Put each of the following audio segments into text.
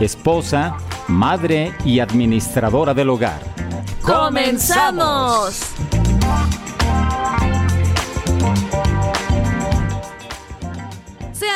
esposa, madre y administradora del hogar. ¡Comenzamos!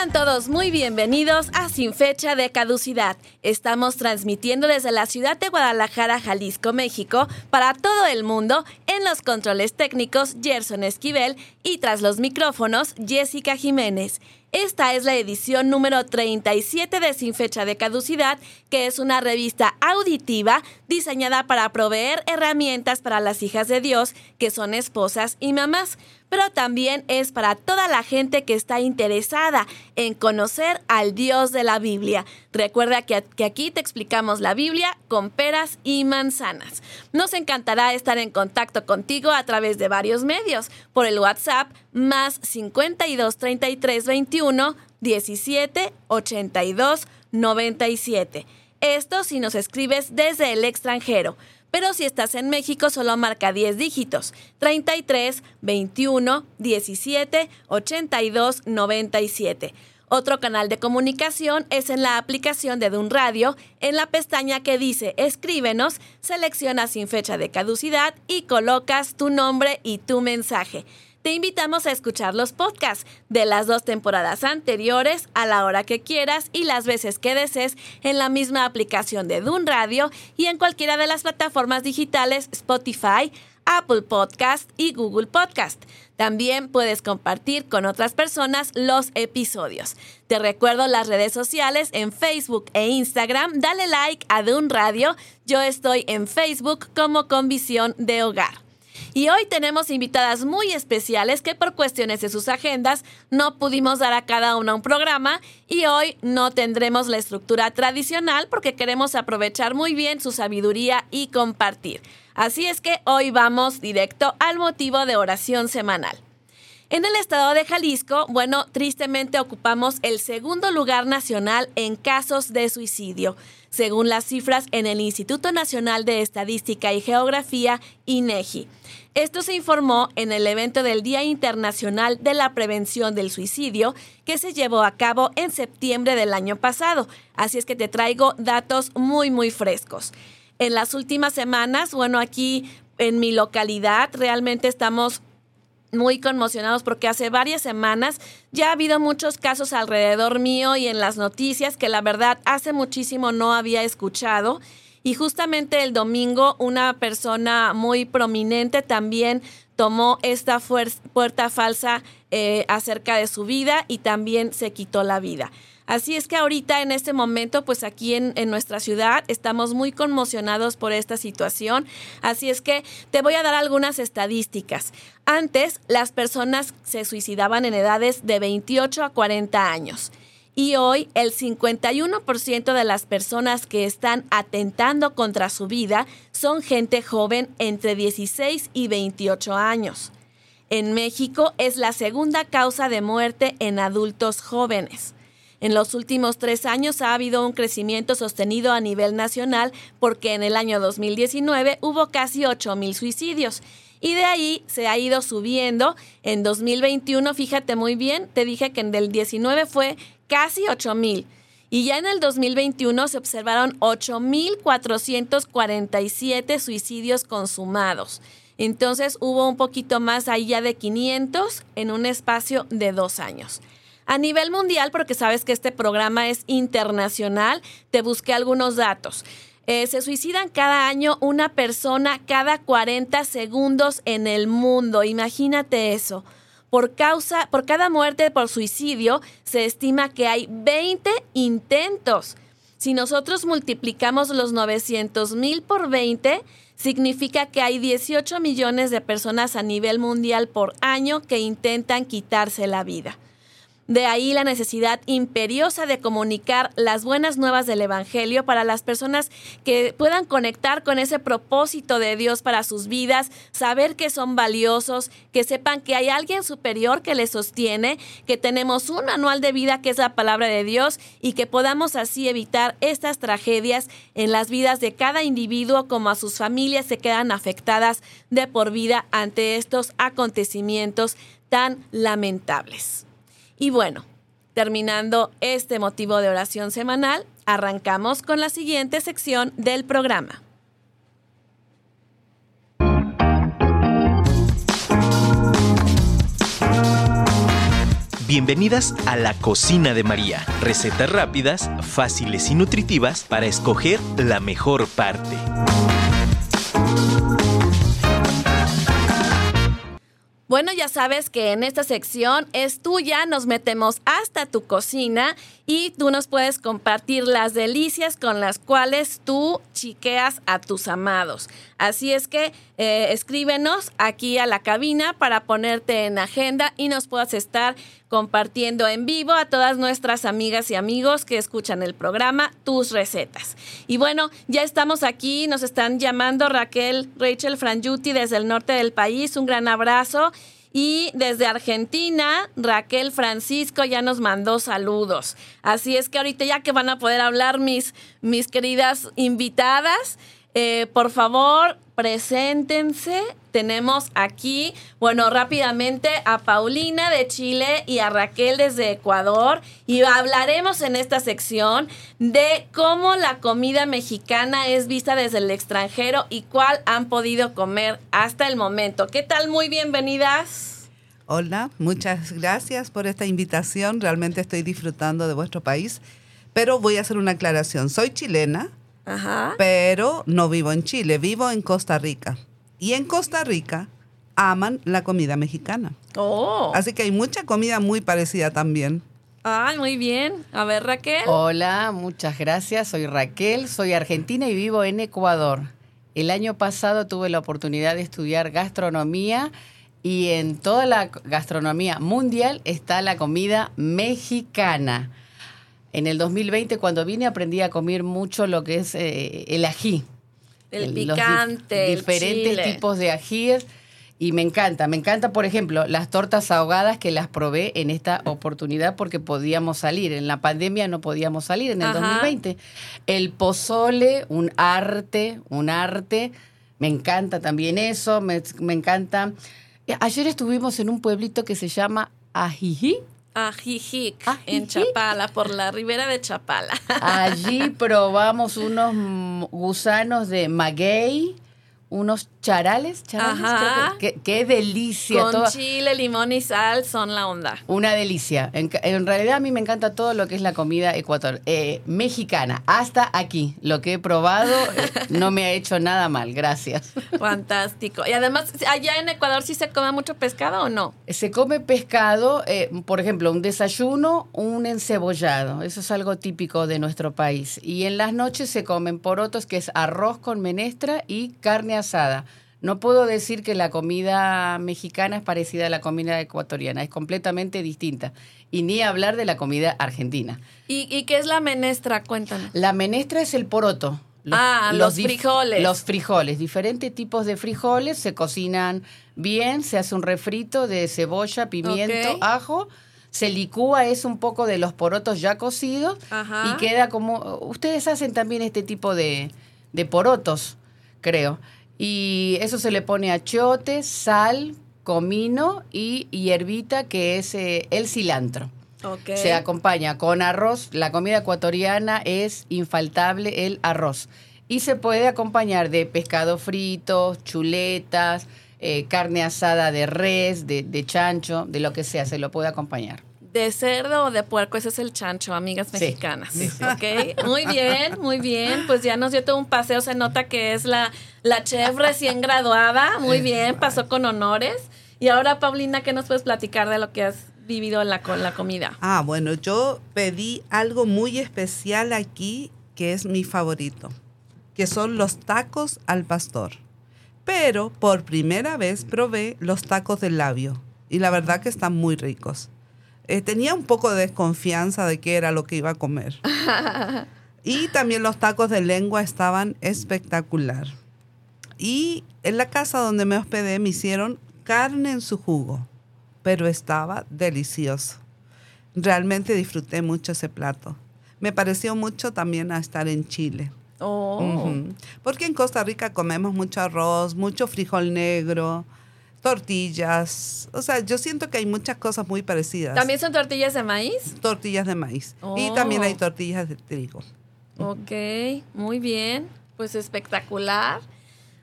Sean todos muy bienvenidos a Sin Fecha de Caducidad. Estamos transmitiendo desde la ciudad de Guadalajara, Jalisco, México, para todo el mundo en los controles técnicos Gerson Esquivel y tras los micrófonos Jessica Jiménez. Esta es la edición número 37 de Sin Fecha de Caducidad, que es una revista auditiva diseñada para proveer herramientas para las hijas de Dios, que son esposas y mamás pero también es para toda la gente que está interesada en conocer al Dios de la Biblia. Recuerda que, aquí te explicamos la Biblia con peras y manzanas. Nos encantará estar en contacto contigo a través de varios medios, por el WhatsApp más 52 33 21 17 82 97. Esto si nos escribes desde el extranjero pero si estás en México solo marca 10 dígitos, 33 21 17 82 97. Otro canal de comunicación es en la aplicación de Dun Radio, en la pestaña que dice Escríbenos, seleccionas sin fecha de caducidad y colocas tu nombre y tu mensaje te invitamos a escuchar los podcasts de las dos temporadas anteriores a la hora que quieras y las veces que desees en la misma aplicación de Dun Radio y en cualquiera de las plataformas digitales Spotify, Apple Podcast y Google Podcast. También puedes compartir con otras personas los episodios. Te recuerdo las redes sociales en Facebook e Instagram. Dale like a Dun Radio. Yo estoy en Facebook como con visión de hogar. Y hoy tenemos invitadas muy especiales que por cuestiones de sus agendas no pudimos dar a cada una un programa y hoy no tendremos la estructura tradicional porque queremos aprovechar muy bien su sabiduría y compartir. Así es que hoy vamos directo al motivo de oración semanal. En el estado de Jalisco, bueno, tristemente ocupamos el segundo lugar nacional en casos de suicidio, según las cifras en el Instituto Nacional de Estadística y Geografía, INEGI. Esto se informó en el evento del Día Internacional de la Prevención del Suicidio que se llevó a cabo en septiembre del año pasado. Así es que te traigo datos muy, muy frescos. En las últimas semanas, bueno, aquí en mi localidad realmente estamos muy conmocionados porque hace varias semanas ya ha habido muchos casos alrededor mío y en las noticias que la verdad hace muchísimo no había escuchado. Y justamente el domingo una persona muy prominente también tomó esta puerta falsa eh, acerca de su vida y también se quitó la vida. Así es que ahorita en este momento, pues aquí en, en, nuestra ciudad estamos muy conmocionados por esta situación. Así es que te voy a dar algunas estadísticas. Antes las personas se suicidaban en edades de 28 a 40 años y hoy el 51% de las personas que están atentando contra su vida son gente joven entre 16 y 28 años. En México es la segunda causa de muerte en adultos jóvenes. En los últimos tres años ha habido un crecimiento sostenido a nivel nacional porque en el año 2019 hubo casi 8 mil suicidios y de ahí se ha ido subiendo. En 2021, fíjate muy bien, te dije que en el 19 fue casi 8 mil. Y ya en el 2021 se observaron 8.447 suicidios consumados. Entonces hubo un poquito más ahí ya de 500 en un espacio de dos años. A nivel mundial, porque sabes que este programa es internacional, te busqué algunos datos. Eh, se suicidan cada año una persona cada 40 segundos en el mundo. Imagínate eso. Por causa, por cada muerte por suicidio, se estima que hay 20 intentos. Si nosotros multiplicamos los 900 mil por 20, significa que hay 18 millones de personas a nivel mundial por año que intentan quitarse la vida. De ahí la necesidad imperiosa de comunicar las buenas nuevas del Evangelio para las personas que puedan conectar con ese propósito de Dios para sus vidas, saber que son valiosos, que sepan que hay alguien superior que les sostiene, que tenemos un manual de vida que es la palabra de Dios y que podamos así evitar estas tragedias en las vidas de cada individuo como a sus familias se quedan afectadas de por vida ante estos acontecimientos tan lamentables. Y bueno, terminando este motivo de oración semanal, arrancamos con la siguiente sección del programa. Bienvenidas a la cocina de María. Recetas rápidas, fáciles y nutritivas para escoger la mejor parte. Bueno, ya sabes que en esta sección es tuya, nos metemos hasta tu cocina y tú nos puedes compartir las delicias con las cuales tú chiqueas a tus amados. Así es que eh, escríbenos aquí a la cabina para ponerte en agenda y nos puedas estar compartiendo en vivo a todas nuestras amigas y amigos que escuchan el programa tus recetas. Y bueno, ya estamos aquí, nos están llamando Raquel, Rachel Frangiuti desde el norte del país, un gran abrazo. Y desde Argentina, Raquel Francisco ya nos mandó saludos. Así es que ahorita ya que van a poder hablar mis, mis queridas invitadas, eh, por favor, preséntense. Tenemos aquí, bueno, rápidamente a Paulina de Chile y a Raquel desde Ecuador. Y hablaremos en esta sección de cómo la comida mexicana es vista desde el extranjero y cuál han podido comer hasta el momento. ¿Qué tal? Muy bienvenidas. Hola, muchas gracias por esta invitación. Realmente estoy disfrutando de vuestro país. Pero voy a hacer una aclaración. Soy chilena pero no vivo en Chile, vivo en Costa Rica. Y en Costa Rica aman la comida mexicana. Oh. Así que hay mucha comida muy parecida también. Ay, muy bien. A ver, Raquel. Hola, muchas gracias. Soy Raquel, soy argentina y vivo en Ecuador. El año pasado tuve la oportunidad de estudiar gastronomía y en toda la gastronomía mundial está la comida mexicana. En el 2020, cuando vine, aprendí a comer mucho lo que es eh, el ají. El, picante. diferentes tipos de ajíes. Y me encanta, me encanta, por ejemplo, las tortas ahogadas que las probé en esta oportunidad porque podíamos salir. En la pandemia no podíamos salir en el 2020. El pozole, un arte, un arte. Me encanta también eso, me, me encanta. Ayer estuvimos en un pueblito que se llama Ajijí Ajijic, en Chapala, por la ribera de Chapala. Allí probamos unos gusanos de maguey unos charales, charales qué, delicia. Con chile, limón y sal son la onda. Una delicia. En, realidad a mí me encanta todo lo que es la comida ecuator, eh, mexicana. Hasta aquí, lo que he probado eh, no me ha hecho nada mal, gracias. Fantástico. Y además, allá en Ecuador sí se come mucho pescado o no? Se come pescado, eh, por ejemplo, un desayuno, un encebollado. Eso es algo típico de nuestro país. Y en las noches se comen porotos, que es arroz con menestra y carne asada. No puedo decir que la comida mexicana es parecida a la comida ecuatoriana, es completamente distinta. Y ni hablar de la comida argentina. ¿Y, qué es la menestra? Cuéntanos. La menestra es el poroto. ah, los, frijoles. Los frijoles, diferentes tipos de frijoles, se cocinan bien, se hace un refrito de cebolla, pimiento, ajo se licúa es un poco de los porotos ya cocidos y queda como ustedes hacen también este tipo de, de porotos creo y eso se le pone achiote, sal, comino y hierbita, que es eh, el cilantro. Se acompaña con arroz. La comida ecuatoriana es infaltable el arroz. Y se puede acompañar de pescado frito, chuletas, eh, carne asada de res, de, de chancho, de lo que sea, se lo puede acompañar de cerdo o de puerco, ese es el chancho, amigas mexicanas. muy bien, muy bien. Pues ya nos dio todo un paseo, se nota que es la, la chef recién graduada. Muy bien, pasó con honores. Y ahora, Paulina, ¿qué nos puedes platicar de lo que has vivido la, con la comida? Ah, bueno, yo pedí algo muy especial aquí que es mi favorito, que son los tacos al pastor. Pero por primera vez probé los tacos de labio y la verdad que están muy ricos. Eh, tenía un poco de desconfianza de qué era lo que iba a comer. y también los tacos de lengua estaban espectacular. Y en la casa donde me hospedé me hicieron carne en su jugo, pero estaba delicioso. Realmente disfruté mucho ese plato. Me pareció mucho también a estar en Chile. Oh. Porque en Costa Rica comemos mucho arroz, mucho frijol negro, tortillas. O sea, yo siento que hay muchas cosas muy parecidas. ¿También son tortillas de maíz? Tortillas de maíz. Y también hay oh. tortillas de trigo. Ok, muy bien. Pues espectacular.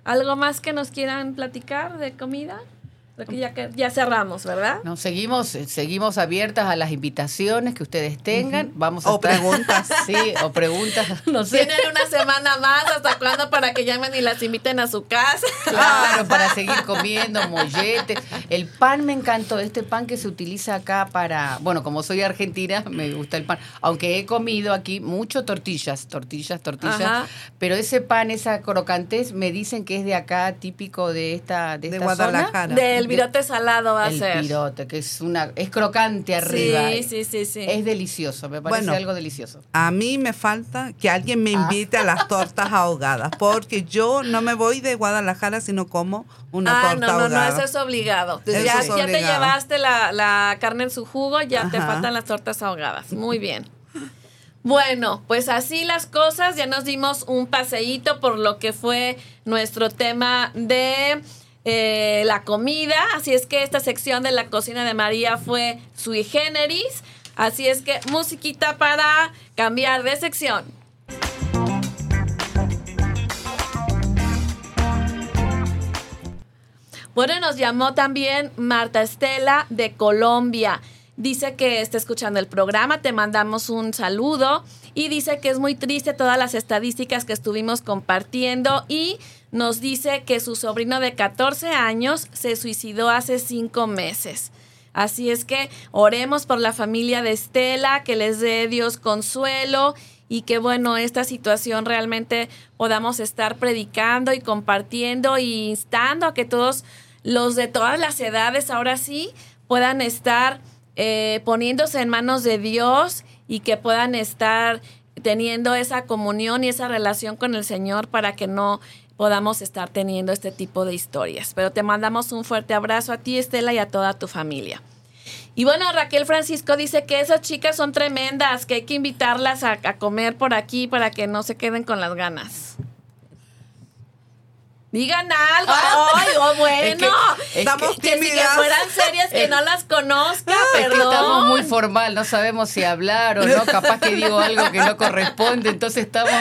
¿Algo más que nos quieran platicar de comida? Ya, ya cerramos, ¿verdad? No, seguimos, eh, seguimos abiertas a las invitaciones que ustedes tengan. Vamos a o preguntas. Sí, o preguntas. No sé. Tienen una semana más, ¿hasta cuándo? Para que llamen y las inviten a su casa. Claro, para seguir comiendo molletes. El pan me encantó, este pan que se utiliza acá para, bueno, como soy argentina, me gusta el pan. Aunque he comido aquí mucho tortillas, tortillas, tortillas. Pero ese pan, esa crocantez, me dicen que es de acá, típico de esta, de, esta Guadalajara. Del el virote salado va a ser. El virote, que es una es crocante arriba. Sí, sí, sí, sí. Es delicioso, me parece algo delicioso. A mí me falta que alguien me invite a las tortas ahogadas, porque yo no me voy de Guadalajara si no como una ah, torta ahogada. No, no, eso es obligado. Ya, te llevaste la, carne en su jugo, ya te faltan las tortas ahogadas. Muy bien. Bueno, pues así las cosas, ya nos dimos un paseíto por lo que fue nuestro tema de eh, la comida. Así es que esta sección de la cocina de María fue sui generis. Así es que musiquita para cambiar de sección. Bueno, nos llamó también Marta Estela de Colombia. Dice que está escuchando el programa, te mandamos un saludo y dice que es muy triste todas las estadísticas que estuvimos compartiendo y nos dice que su sobrino de 14 años se suicidó hace cinco meses. Así es que oremos por la familia de Estela, que les dé Dios consuelo y que bueno, esta situación realmente podamos estar predicando y compartiendo y instando a que todos los de todas las edades ahora sí puedan estar eh, poniéndose en manos de Dios y que puedan estar teniendo esa comunión y esa relación con el Señor para que no podamos estar teniendo este tipo de historias. Pero te mandamos un fuerte abrazo a ti, Estela, y a toda tu familia. Y bueno, Raquel Francisco dice que esas chicas son tremendas, que hay que invitarlas a, a comer por aquí para que no se queden con las ganas. Digan algo. Ah. Ay, oh, bueno. estamos que, si que fueran series que no las conozca, perdón. estamos muy formal, no sabemos si hablar o no. Capaz que digo algo que no corresponde. Entonces estamos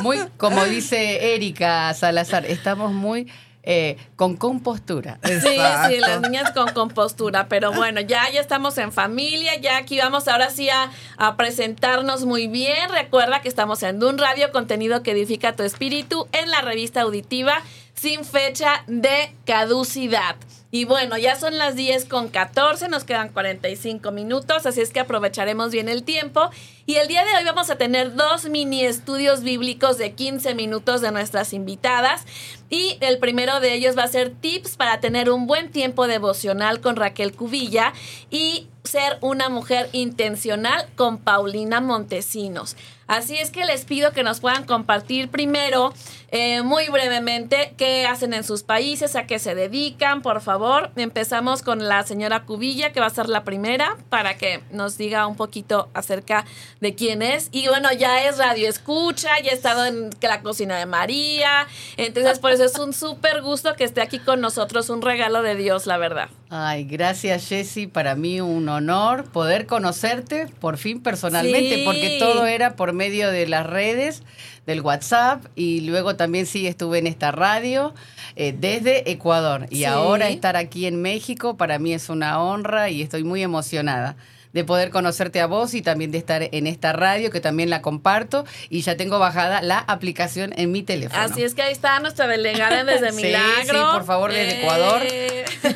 muy, como dice Erika Salazar, estamos muy eh, con compostura. Sí, sí, las niñas con compostura, pero bueno, ya, ya estamos en familia, ya aquí vamos ahora sí a, a, presentarnos muy bien. Recuerda que estamos en un radio, contenido que edifica tu espíritu, en la revista auditiva sin fecha de caducidad. Y bueno, ya son las 10 con 14, nos quedan 45 minutos, así es que aprovecharemos bien el tiempo. Y el día de hoy vamos a tener dos mini estudios bíblicos de 15 minutos de nuestras invitadas. Y el primero de ellos va a ser tips para tener un buen tiempo devocional con Raquel Cubilla y ser una mujer intencional con Paulina Montesinos. Así es que les pido que nos puedan compartir primero, eh, muy brevemente, qué hacen en sus países, a qué se dedican, por favor. Empezamos con la señora Cubilla, que va a ser la primera, para que nos diga un poquito acerca de quién es. Y bueno, ya es radio escucha, ya ha estado en la cocina de María. Entonces, por eso es un súper gusto que esté aquí con nosotros, un regalo de Dios, la verdad. Ay, gracias Jessy, para mí un honor poder conocerte por fin personalmente, porque todo era por medio de las redes, del WhatsApp y luego también sí estuve en esta radio eh, desde Ecuador y ahora estar aquí en México para mí es una honra y estoy muy emocionada de poder conocerte a vos y también de estar en esta radio que también la comparto y ya tengo bajada la aplicación en mi teléfono. Así es que ahí está nuestra delegada desde Milagro. Sí, por favor, desde Ecuador. Eh.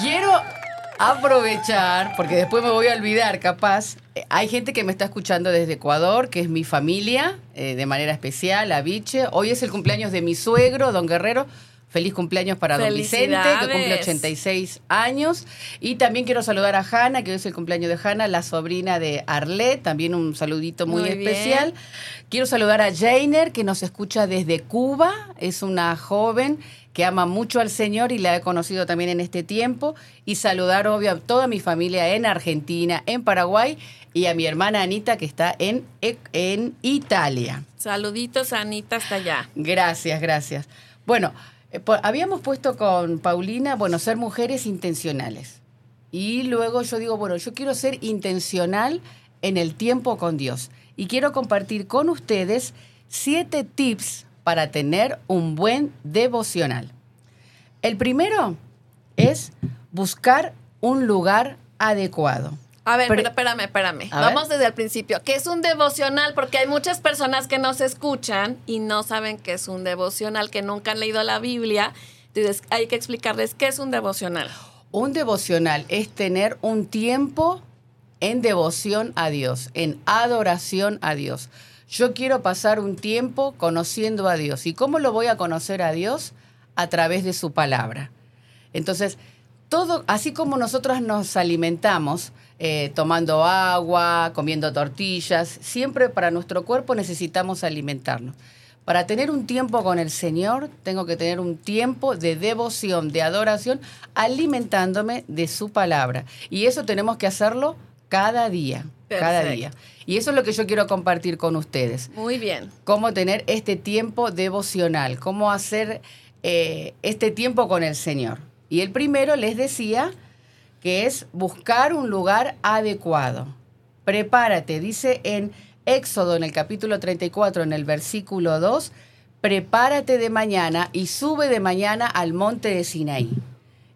Quiero aprovechar, porque después me voy a olvidar, capaz. Eh, hay gente que me está escuchando desde Ecuador, que es mi familia, eh, de manera especial, Aviche. Hoy es el cumpleaños de mi suegro, don Guerrero. Feliz cumpleaños para don Vicente, que cumple 86 años. Y también quiero saludar a Hanna, que hoy es el cumpleaños de Hanna, la sobrina de Arlet, también un saludito muy, especial. Quiero saludar a Jainer, que nos escucha desde Cuba, es una joven que ama mucho al Señor y la he conocido también en este tiempo. Y saludar, obvio, a toda mi familia en Argentina, en Paraguay y a mi hermana Anita, que está en, en Italia. Saluditos Anita hasta allá. Gracias, gracias. Bueno, eh, habíamos puesto con Paulina, bueno, ser mujeres intencionales. Y luego yo digo, bueno, yo quiero ser intencional en el tiempo con Dios. Y quiero compartir con ustedes siete tips para tener un buen devocional. El primero es buscar un lugar adecuado. A ver, pero, espérame, espérame. Vamos desde el principio. ¿Qué es un devocional? Porque hay muchas personas que nos escuchan y no saben qué es un devocional, que nunca han leído la Biblia. Entonces hay que explicarles qué es un devocional. Un devocional es tener un tiempo en devoción a Dios, en adoración a Dios. Yo quiero pasar un tiempo conociendo a Dios. ¿Y cómo lo voy a conocer a Dios? A través de su palabra. Entonces, todo, así como nosotros nos alimentamos, eh, tomando agua, comiendo tortillas. Siempre para nuestro cuerpo necesitamos alimentarnos. Para tener un tiempo con el Señor, tengo que tener un tiempo de devoción, de adoración, alimentándome de su palabra. Y eso tenemos que hacerlo cada día, cada día. Y eso es lo que yo quiero compartir con ustedes. Muy bien. Cómo tener este tiempo devocional, cómo hacer eh, este tiempo con el Señor. Y el primero les decía que es buscar un lugar adecuado. Prepárate, dice en Éxodo en el capítulo 34, en el versículo 2, prepárate de mañana y sube de mañana al monte de Sinaí.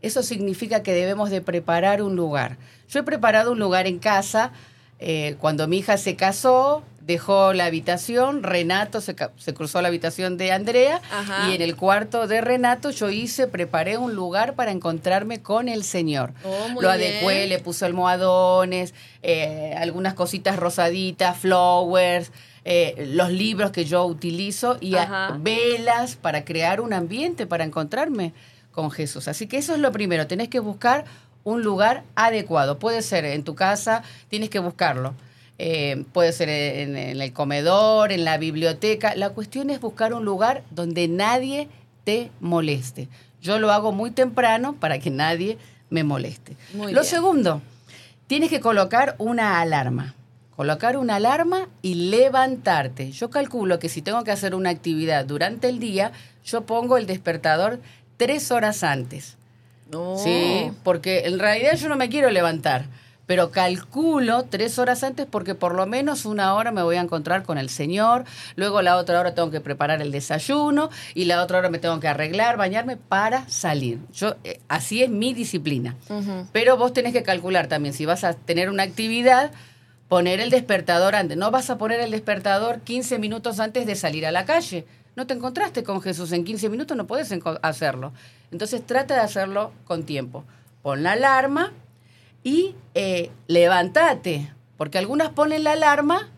Eso significa que debemos de preparar un lugar. Yo he preparado un lugar en casa. Eh, cuando mi hija se casó, dejó la habitación, Renato se, cruzó la habitación de Andrea y en el cuarto de Renato yo hice, preparé un lugar para encontrarme con el Señor. Oh, Lo adecué, le puse almohadones, eh, algunas cositas rosaditas, flowers. Eh, los libros que yo utilizo y velas para crear un ambiente para encontrarme con Jesús. Así que eso es lo primero, tenés que buscar un lugar adecuado. Puede ser en tu casa, tienes que buscarlo. Eh, puede ser en, el comedor, en la biblioteca. La cuestión es buscar un lugar donde nadie te moleste. Yo lo hago muy temprano para que nadie me moleste. lo segundo, tienes que colocar una alarma. Colocar una alarma y levantarte. Yo calculo que si tengo que hacer una actividad durante el día, yo pongo el despertador tres horas antes. Sí, porque en realidad yo no me quiero levantar pero calculo tres horas antes porque por lo menos una hora me voy a encontrar con el Señor, luego la otra hora tengo que preparar el desayuno y la otra hora me tengo que arreglar, bañarme para salir. Yo eh, así es mi disciplina. Pero vos tenés que calcular también si vas a tener una actividad poner el despertador antes. No vas a poner el despertador 15 minutos antes de salir a la calle. No te encontraste con Jesús en 15 minutos, no puedes hacerlo. Entonces trata de hacerlo con tiempo. Pon la alarma y eh, levántate, porque algunas ponen la alarma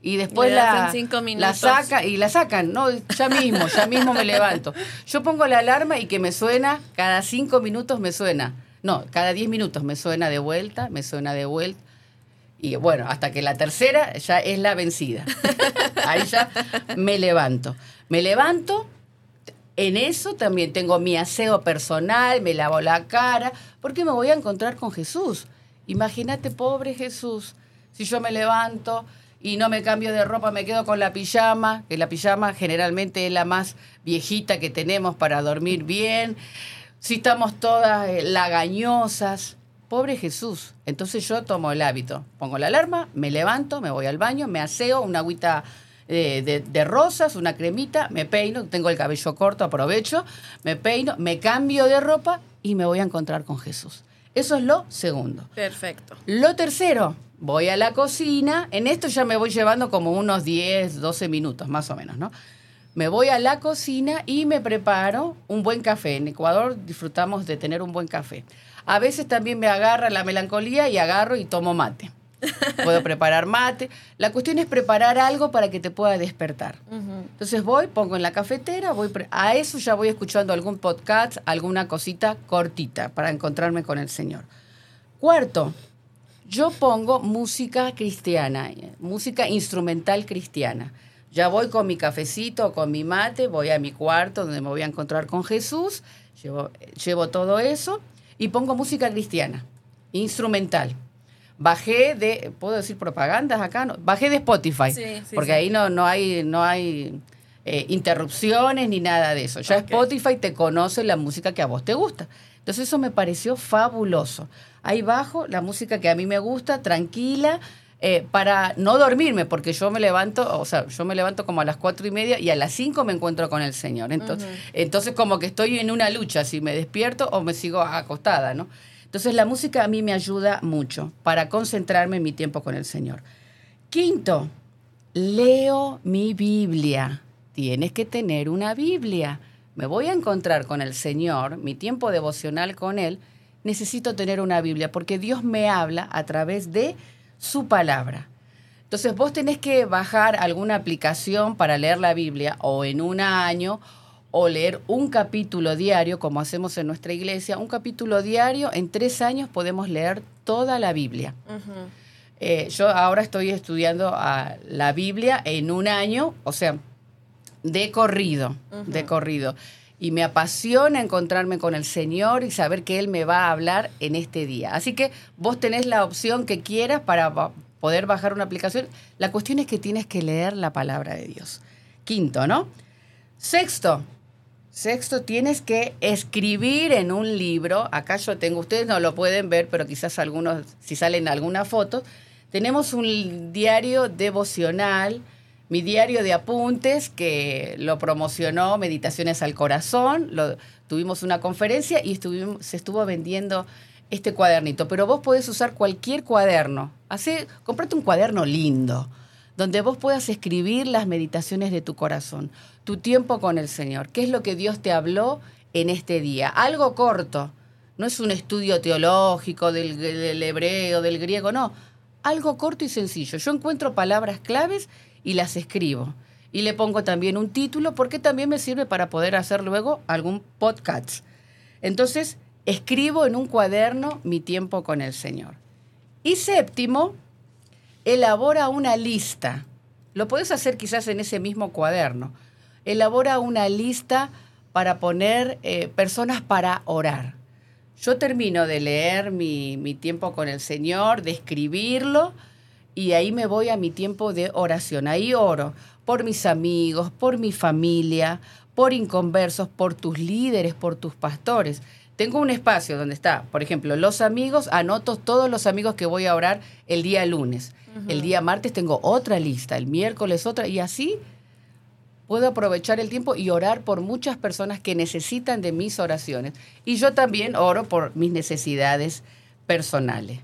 y después la, la saca y la sacan, no, ya mismo, ya mismo me levanto. Yo pongo la alarma y que me suena, cada cinco minutos me suena, no, cada diez minutos me suena de vuelta, me suena de vuelta. Y bueno, hasta que la tercera ya es la vencida. Ahí ya me levanto. Me levanto, en eso también tengo mi aseo personal, me lavo la cara, porque me voy a encontrar con Jesús. Imagínate, pobre Jesús, si yo me levanto y no me cambio de ropa, me quedo con la pijama, que la pijama generalmente es la más viejita que tenemos para dormir bien, si estamos todas eh, lagañosas, pobre Jesús. Entonces yo tomo el hábito, pongo la alarma, me levanto, me voy al baño, me aseo, una agüita de, de, rosas, una cremita, me peino, tengo el cabello corto, aprovecho, me peino, me cambio de ropa y me voy a encontrar con Jesús. Eso es lo segundo. Perfecto. Lo tercero, voy a la cocina, en esto ya me voy llevando como unos 10, 12 minutos más o menos, ¿no? Me voy a la cocina y me preparo un buen café. En Ecuador disfrutamos de tener un buen café. A veces también me agarra la melancolía y agarro y tomo mate. Puedo preparar mate. La cuestión es preparar algo para que te pueda despertar. Entonces voy, pongo en la cafetera, voy a eso ya voy escuchando algún podcast, alguna cosita cortita para encontrarme con el Señor. Cuarto, yo pongo música cristiana, música instrumental cristiana. Ya voy con mi cafecito, con mi mate, voy a mi cuarto donde me voy a encontrar con Jesús, llevo, llevo todo eso y pongo música cristiana, instrumental. Bajé de, ¿puedo decir propagandas acá? No, bajé de Spotify, porque ahí no, no hay, no hay eh, interrupciones ni nada de eso. Ya Spotify te conoce la música que a vos te gusta. Entonces eso me pareció fabuloso. Ahí bajo la música que a mí me gusta, tranquila, eh, para no dormirme, porque yo me levanto, o sea, yo me levanto como a las cuatro y media y a las cinco me encuentro con el Señor. Entonces, entonces como que estoy en una lucha, si me despierto o me sigo acostada, ¿no? Entonces la música a mí me ayuda mucho para concentrarme en mi tiempo con el Señor. Quinto, leo mi Biblia. Tienes que tener una Biblia. Me voy a encontrar con el Señor, mi tiempo devocional con Él. Necesito tener una Biblia porque Dios me habla a través de su palabra. Entonces vos tenés que bajar alguna aplicación para leer la Biblia o en un año o leer un capítulo diario, como hacemos en nuestra iglesia, un capítulo diario, en tres años podemos leer toda la Biblia. Eh, yo ahora estoy estudiando a la Biblia en un año, o sea, de corrido, de corrido. Y me apasiona encontrarme con el Señor y saber que Él me va a hablar en este día. Así que vos tenés la opción que quieras para poder bajar una aplicación. La cuestión es que tienes que leer la palabra de Dios. Quinto, ¿no? Sexto, Sexto, tienes que escribir en un libro. Acá yo tengo, ustedes no lo pueden ver, pero quizás algunos, si salen algunas fotos. Tenemos un diario devocional, mi diario de apuntes, que lo promocionó Meditaciones al Corazón. Tuvimos una conferencia y estuvimos, se estuvo vendiendo este cuadernito. Pero vos podés usar cualquier cuaderno. Hace, comprate un cuaderno lindo donde vos puedas escribir las meditaciones de tu corazón, tu tiempo con el Señor. ¿Qué es lo que Dios te habló en este día? Algo corto. No es un estudio teológico del, del hebreo, del griego, no. Algo corto y sencillo. Yo encuentro palabras claves y las escribo. Y le pongo también un título porque también me sirve para poder hacer luego algún podcast. Entonces, escribo en un cuaderno mi tiempo con el Señor. Y séptimo, elabora una lista. Lo puedes hacer quizás en ese mismo cuaderno. Elabora una lista para poner eh, personas para orar. Yo termino de leer mi, mi tiempo con el Señor, de escribirlo, y ahí me voy a mi tiempo de oración. Ahí oro por mis amigos, por mi familia, por inconversos, por tus líderes, por tus pastores. Tengo un espacio donde está, por ejemplo, los amigos, anoto todos los amigos que voy a orar el día lunes. El día martes tengo otra lista, el miércoles otra, y así puedo aprovechar el tiempo y orar por muchas personas que necesitan de mis oraciones. Y yo también oro por mis necesidades personales.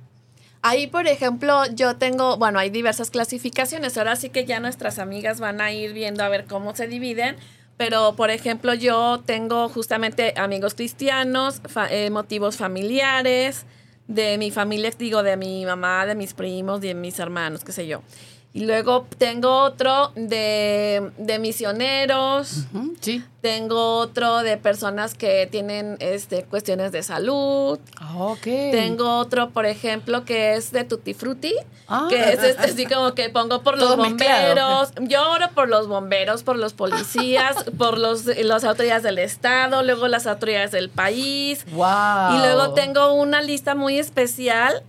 Ahí, por ejemplo, yo tengo, bueno, hay diversas clasificaciones. Ahora sí que ya nuestras amigas van a ir viendo a ver cómo se dividen. Pero, por ejemplo, yo tengo justamente amigos cristianos, eh, motivos familiares, de mi familia, digo, de mi mamá, de mis primos, de mis hermanos, qué sé yo. Y luego tengo otro de, misioneros. sí. Tengo otro de personas que tienen este, cuestiones de salud. Ok. Tengo otro, por ejemplo, que es de Tutti Frutti. Ah. Que es este, así como que pongo por los bomberos. Yo oro por los bomberos, por los policías, por los, las autoridades del Estado, luego las autoridades del país. Wow. Y luego tengo una lista muy especial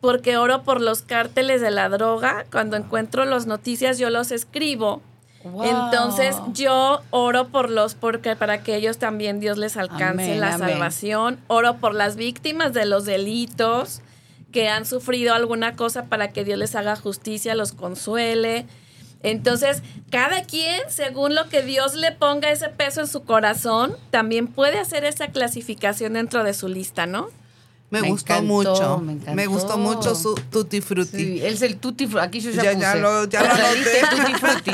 porque oro por los cárteles de la droga. Cuando encuentro las noticias, yo los escribo. Entonces yo oro por los, porque para que ellos también Dios les alcance la salvación. Oro por las víctimas de los delitos que han sufrido alguna cosa para que Dios les haga justicia, los consuele. Entonces, cada quien, según lo que Dios le ponga ese peso en su corazón, también puede hacer esa clasificación dentro de su lista, ¿no? Me, gustó mucho. Me, gustó mucho su Tutti Frutti. Sí, es el Tutti Frutti. Aquí yo ya, ya puse. Ya lo, ya lo tutti Frutti.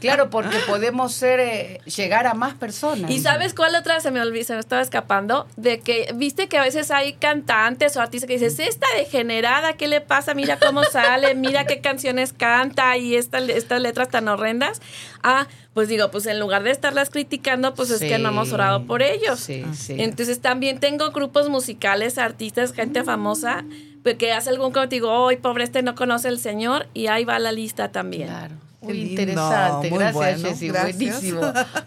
claro, porque podemos ser, eh, llegar a más personas. ¿Y sabes cuál otra se me olvidó, se me estaba escapando? De que, viste que a veces hay cantantes o artistas que dices, esta degenerada, ¿qué le pasa? Mira cómo sale, mira qué canciones canta y esta, estas letras tan horrendas. Ah, pues digo, pues en lugar de estarlas criticando, pues es que no hemos orado por ellos. Sí, sí. Entonces también tengo grupos musicales, artistas, gente famosa, que hace algún que digo, hoy pobre este no conoce el Señor, y ahí va la lista también. Claro. Muy interesante, gracias Jessy, buenísimo.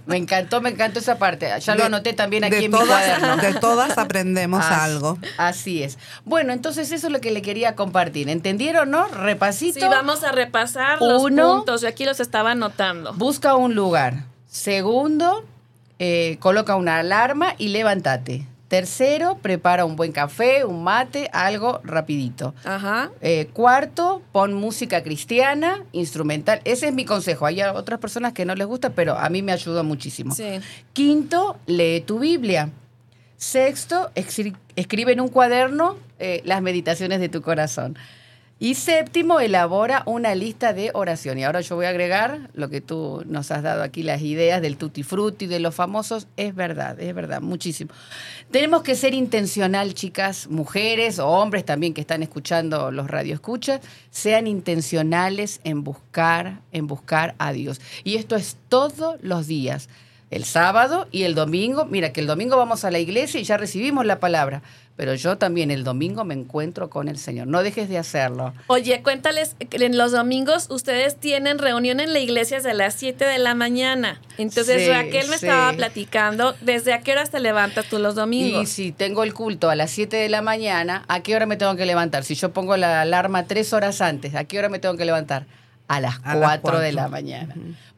Me encantó, me encantó esa parte. Ya lo anoté también aquí en mi cuaderno. De todas aprendemos algo. Así es. Bueno, entonces eso es lo que le quería compartir. ¿Entendieron, no? Repasito. Sí, vamos a repasar los puntos. Yo aquí los estaba anotando. Busca un lugar. Segundo, eh, coloca una alarma y levántate. Tercero, prepara un buen café, un mate, algo rapidito. Ajá. Eh, cuarto, pon música cristiana, instrumental. Ese es mi consejo. Hay otras personas que no les gusta, pero a mí me ayuda muchísimo. Sí. Quinto, lee tu Biblia. Sexto, escribe en un cuaderno eh, las meditaciones de tu corazón. Y séptimo, elabora una lista de oración. Y ahora yo voy a agregar lo que tú nos has dado aquí, las ideas del tutti frutti, de los famosos. Es verdad, es verdad, muchísimo. Tenemos que ser intencional, chicas, mujeres o hombres también que están escuchando los radioescuchas, sean intencionales en buscar, en buscar a Dios. Y esto es todos los días el sábado y el domingo. Mira, que el domingo vamos a la iglesia y ya recibimos la palabra, pero yo también el domingo me encuentro con el Señor. No dejes de hacerlo. Oye, cuéntales, en los domingos ustedes tienen reunión en la iglesia desde las 7 de la mañana. Entonces Raquel me estaba platicando, ¿desde a qué hora te levantas tú los domingos? Y si tengo el culto a las 7 de la mañana, ¿a qué hora me tengo que levantar? Si yo pongo la alarma tres horas antes, ¿a qué hora me tengo que levantar? A las 4 de la mañana.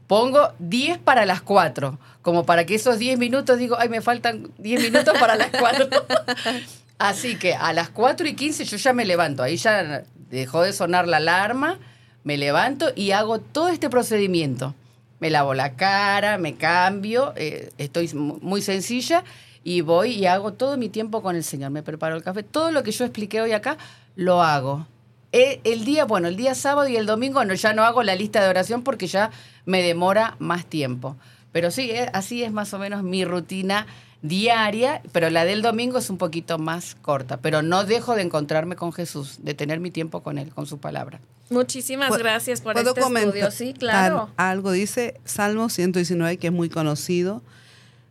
Pongo 10 para las 4, como para que esos 10 minutos digo, ay, me faltan 10 minutos para las 4. Así que a las 4 y 15 yo ya me levanto, ahí ya dejó de sonar la alarma, me levanto y hago todo este procedimiento. Me lavo la cara, me cambio, eh, estoy muy sencilla y voy y hago todo mi tiempo con el Señor. Me preparo el café, todo lo que yo expliqué hoy acá, lo hago. Eh, el día, bueno, el día sábado y el domingo no, ya no hago la lista de oración porque ya me demora más tiempo. Pero sí, eh, así es más o menos mi rutina diaria, pero la del domingo es un poquito más corta, pero no dejo de encontrarme con Jesús, de tener mi tiempo con Él, con su palabra. Muchísimas gracias por este estudio. Sí, claro. Algo dice Salmo 119, que es muy conocido.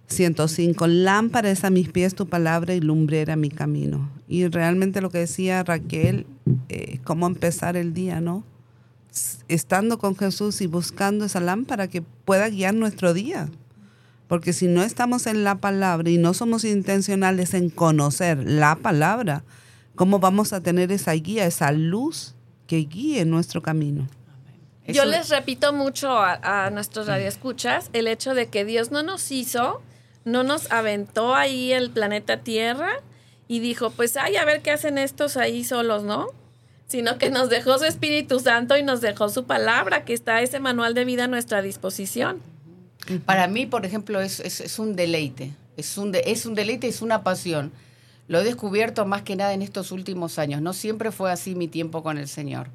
105, lámpara es a mis pies tu palabra y lumbrera mi camino. Y realmente lo que decía Raquel, eh, cómo empezar el día, ¿no? Estando con Jesús y buscando esa lámpara que pueda guiar nuestro día. Porque si no estamos en la palabra y no somos intencionales en conocer la palabra, ¿cómo vamos a tener esa guía, esa luz que guíe nuestro camino? Yo les repito mucho a, a nuestros radioescuchas el hecho de que Dios no nos hizo no nos aventó ahí el planeta Tierra y dijo, pues ay, a ver qué hacen estos ahí solos, ¿no? Sino que nos dejó su Espíritu Santo y nos dejó su palabra, que está ese manual de vida a nuestra disposición. Para mí, por ejemplo, es, es, un deleite, es un, es un deleite, es una pasión. Lo he descubierto más que nada en estos últimos años. No siempre fue así mi tiempo con el Señor.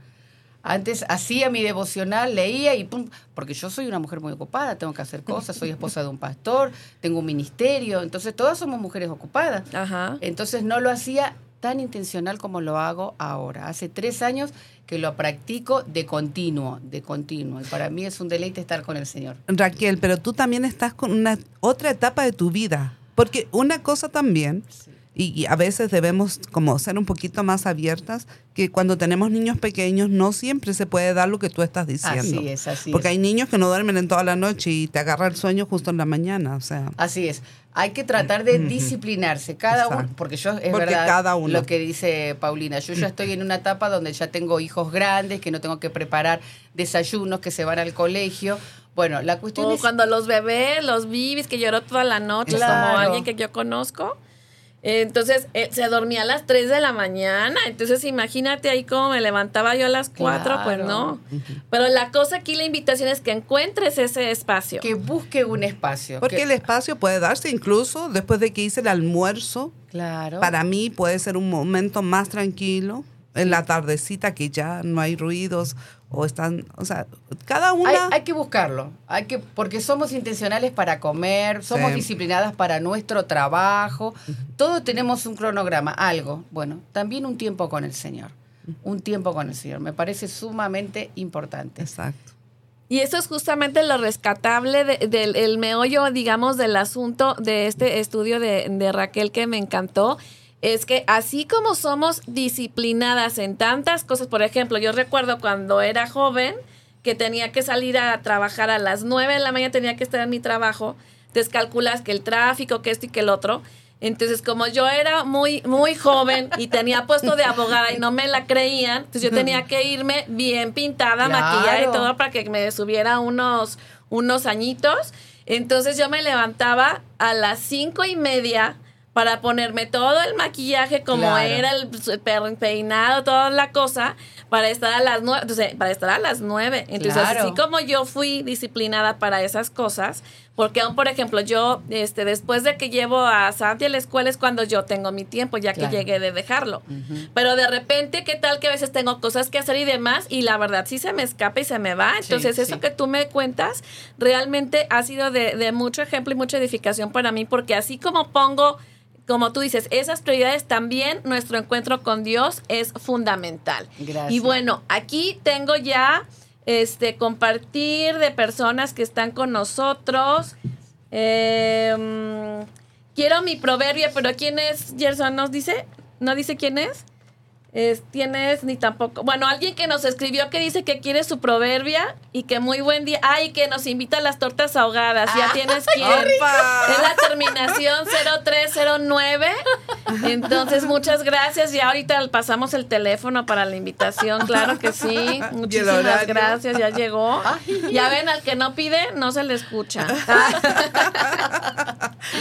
Antes hacía mi devocional, leía y pum, porque yo soy una mujer muy ocupada, tengo que hacer cosas, soy esposa de un pastor, tengo un ministerio, entonces todas somos mujeres ocupadas. Entonces no lo hacía tan intencional como lo hago ahora. Hace tres años que lo practico de continuo, de continuo. Y para mí es un deleite estar con el Señor. Raquel, pero tú también estás con una otra etapa de tu vida. Porque una cosa también y, a veces debemos como ser un poquito más abiertas, que cuando tenemos niños pequeños no siempre se puede dar lo que tú estás diciendo. Así es, así Porque hay niños que no duermen en toda la noche y te agarra el sueño justo en la mañana, o sea. Así es. Hay que tratar de disciplinarse cada uno, porque yo es verdad cada uno. lo que dice Paulina, yo ya estoy en una etapa donde ya tengo hijos grandes, que no tengo que preparar desayunos, que se van al colegio. Bueno, la cuestión es... cuando los bebés, los bibis que lloró toda la noche, como alguien que yo conozco, entonces eh, se dormía a las 3 de la mañana. Entonces imagínate ahí cómo me levantaba yo a las 4, pues no. Pero la cosa aquí, la invitación es que encuentres ese espacio. Que busque un espacio. Porque el espacio puede darse incluso después de que hice el almuerzo Claro. Para mí puede ser un momento más tranquilo, en la tardecita que ya no hay ruidos o están, o sea, cada una... Hay, que buscarlo, hay que, porque somos intencionales para comer, somos disciplinadas para nuestro trabajo, todos tenemos un cronograma, algo, bueno, también un tiempo con el Señor, un tiempo con el Señor, me parece sumamente importante. Exacto. Y eso es justamente lo rescatable del meollo, digamos, del asunto de este estudio de, de Raquel que me encantó es que así como somos disciplinadas en tantas cosas, por ejemplo, yo recuerdo cuando era joven que tenía que salir a trabajar a las 9 de la mañana, tenía que estar en mi trabajo, descalculas que el tráfico, que esto y que el otro. Entonces, como yo era muy, muy joven y tenía puesto de abogada y no me la creían, entonces yo tenía que irme bien pintada, maquillada y todo para que me subiera unos, unos añitos. Entonces yo me levantaba a las cinco y media para ponerme todo el maquillaje como era el peinado, toda la cosa, para estar a las nueve, entonces, para estar a las nueve. Entonces, así como yo fui disciplinada para esas cosas, porque aún, por ejemplo, yo, este, después de que llevo a Santi a la escuela es cuando yo tengo mi tiempo, ya que llegué de dejarlo. Pero de repente, ¿qué tal que a veces tengo cosas que hacer y demás? Y la verdad sí se me escapa y se me va. Entonces, eso que tú me cuentas realmente ha sido de, de mucho ejemplo y mucha edificación para mí, porque así como pongo como tú dices, esas prioridades también, nuestro encuentro con Dios es fundamental. Gracias. Y bueno, aquí tengo ya este compartir de personas que están con nosotros. Em, quiero mi proverbio, pero ¿quién es? Gerson nos dice, ¿no dice quién es? Tienes ni tampoco. Bueno, alguien que nos escribió que dice que quiere su proverbia y que muy buen día. Ay, que nos invita a las tortas ahogadas. Ya ah, tienes quien. Es la terminación 0309. Entonces, muchas gracias. Y ahorita pasamos el teléfono para la invitación. Claro que sí. Muchísimas gracias. Ya llegó. Ya ven, al que no pide, no se le escucha.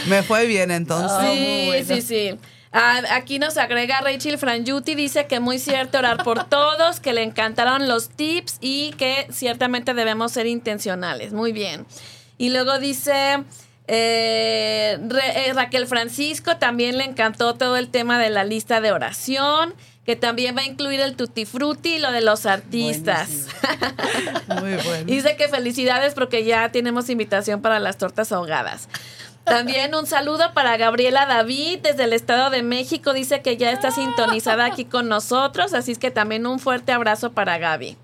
Me fue bien entonces. sí, sí, sí. Ah, aquí nos agrega Rachel Franjuti, dice que muy cierto orar por todos, que le encantaron los tips y que ciertamente debemos ser intencionales. Muy bien. Y luego dice eh, eh, Raquel Francisco, también le encantó todo el tema de la lista de oración que también va a incluir el tutti frutti y lo de los artistas. Muy bueno. Dice que felicidades porque ya tenemos invitación para las tortas ahogadas. También un saludo para Gabriela David desde el Estado de México. Dice que ya está sintonizada aquí con nosotros, así es que también un fuerte abrazo para Gaby.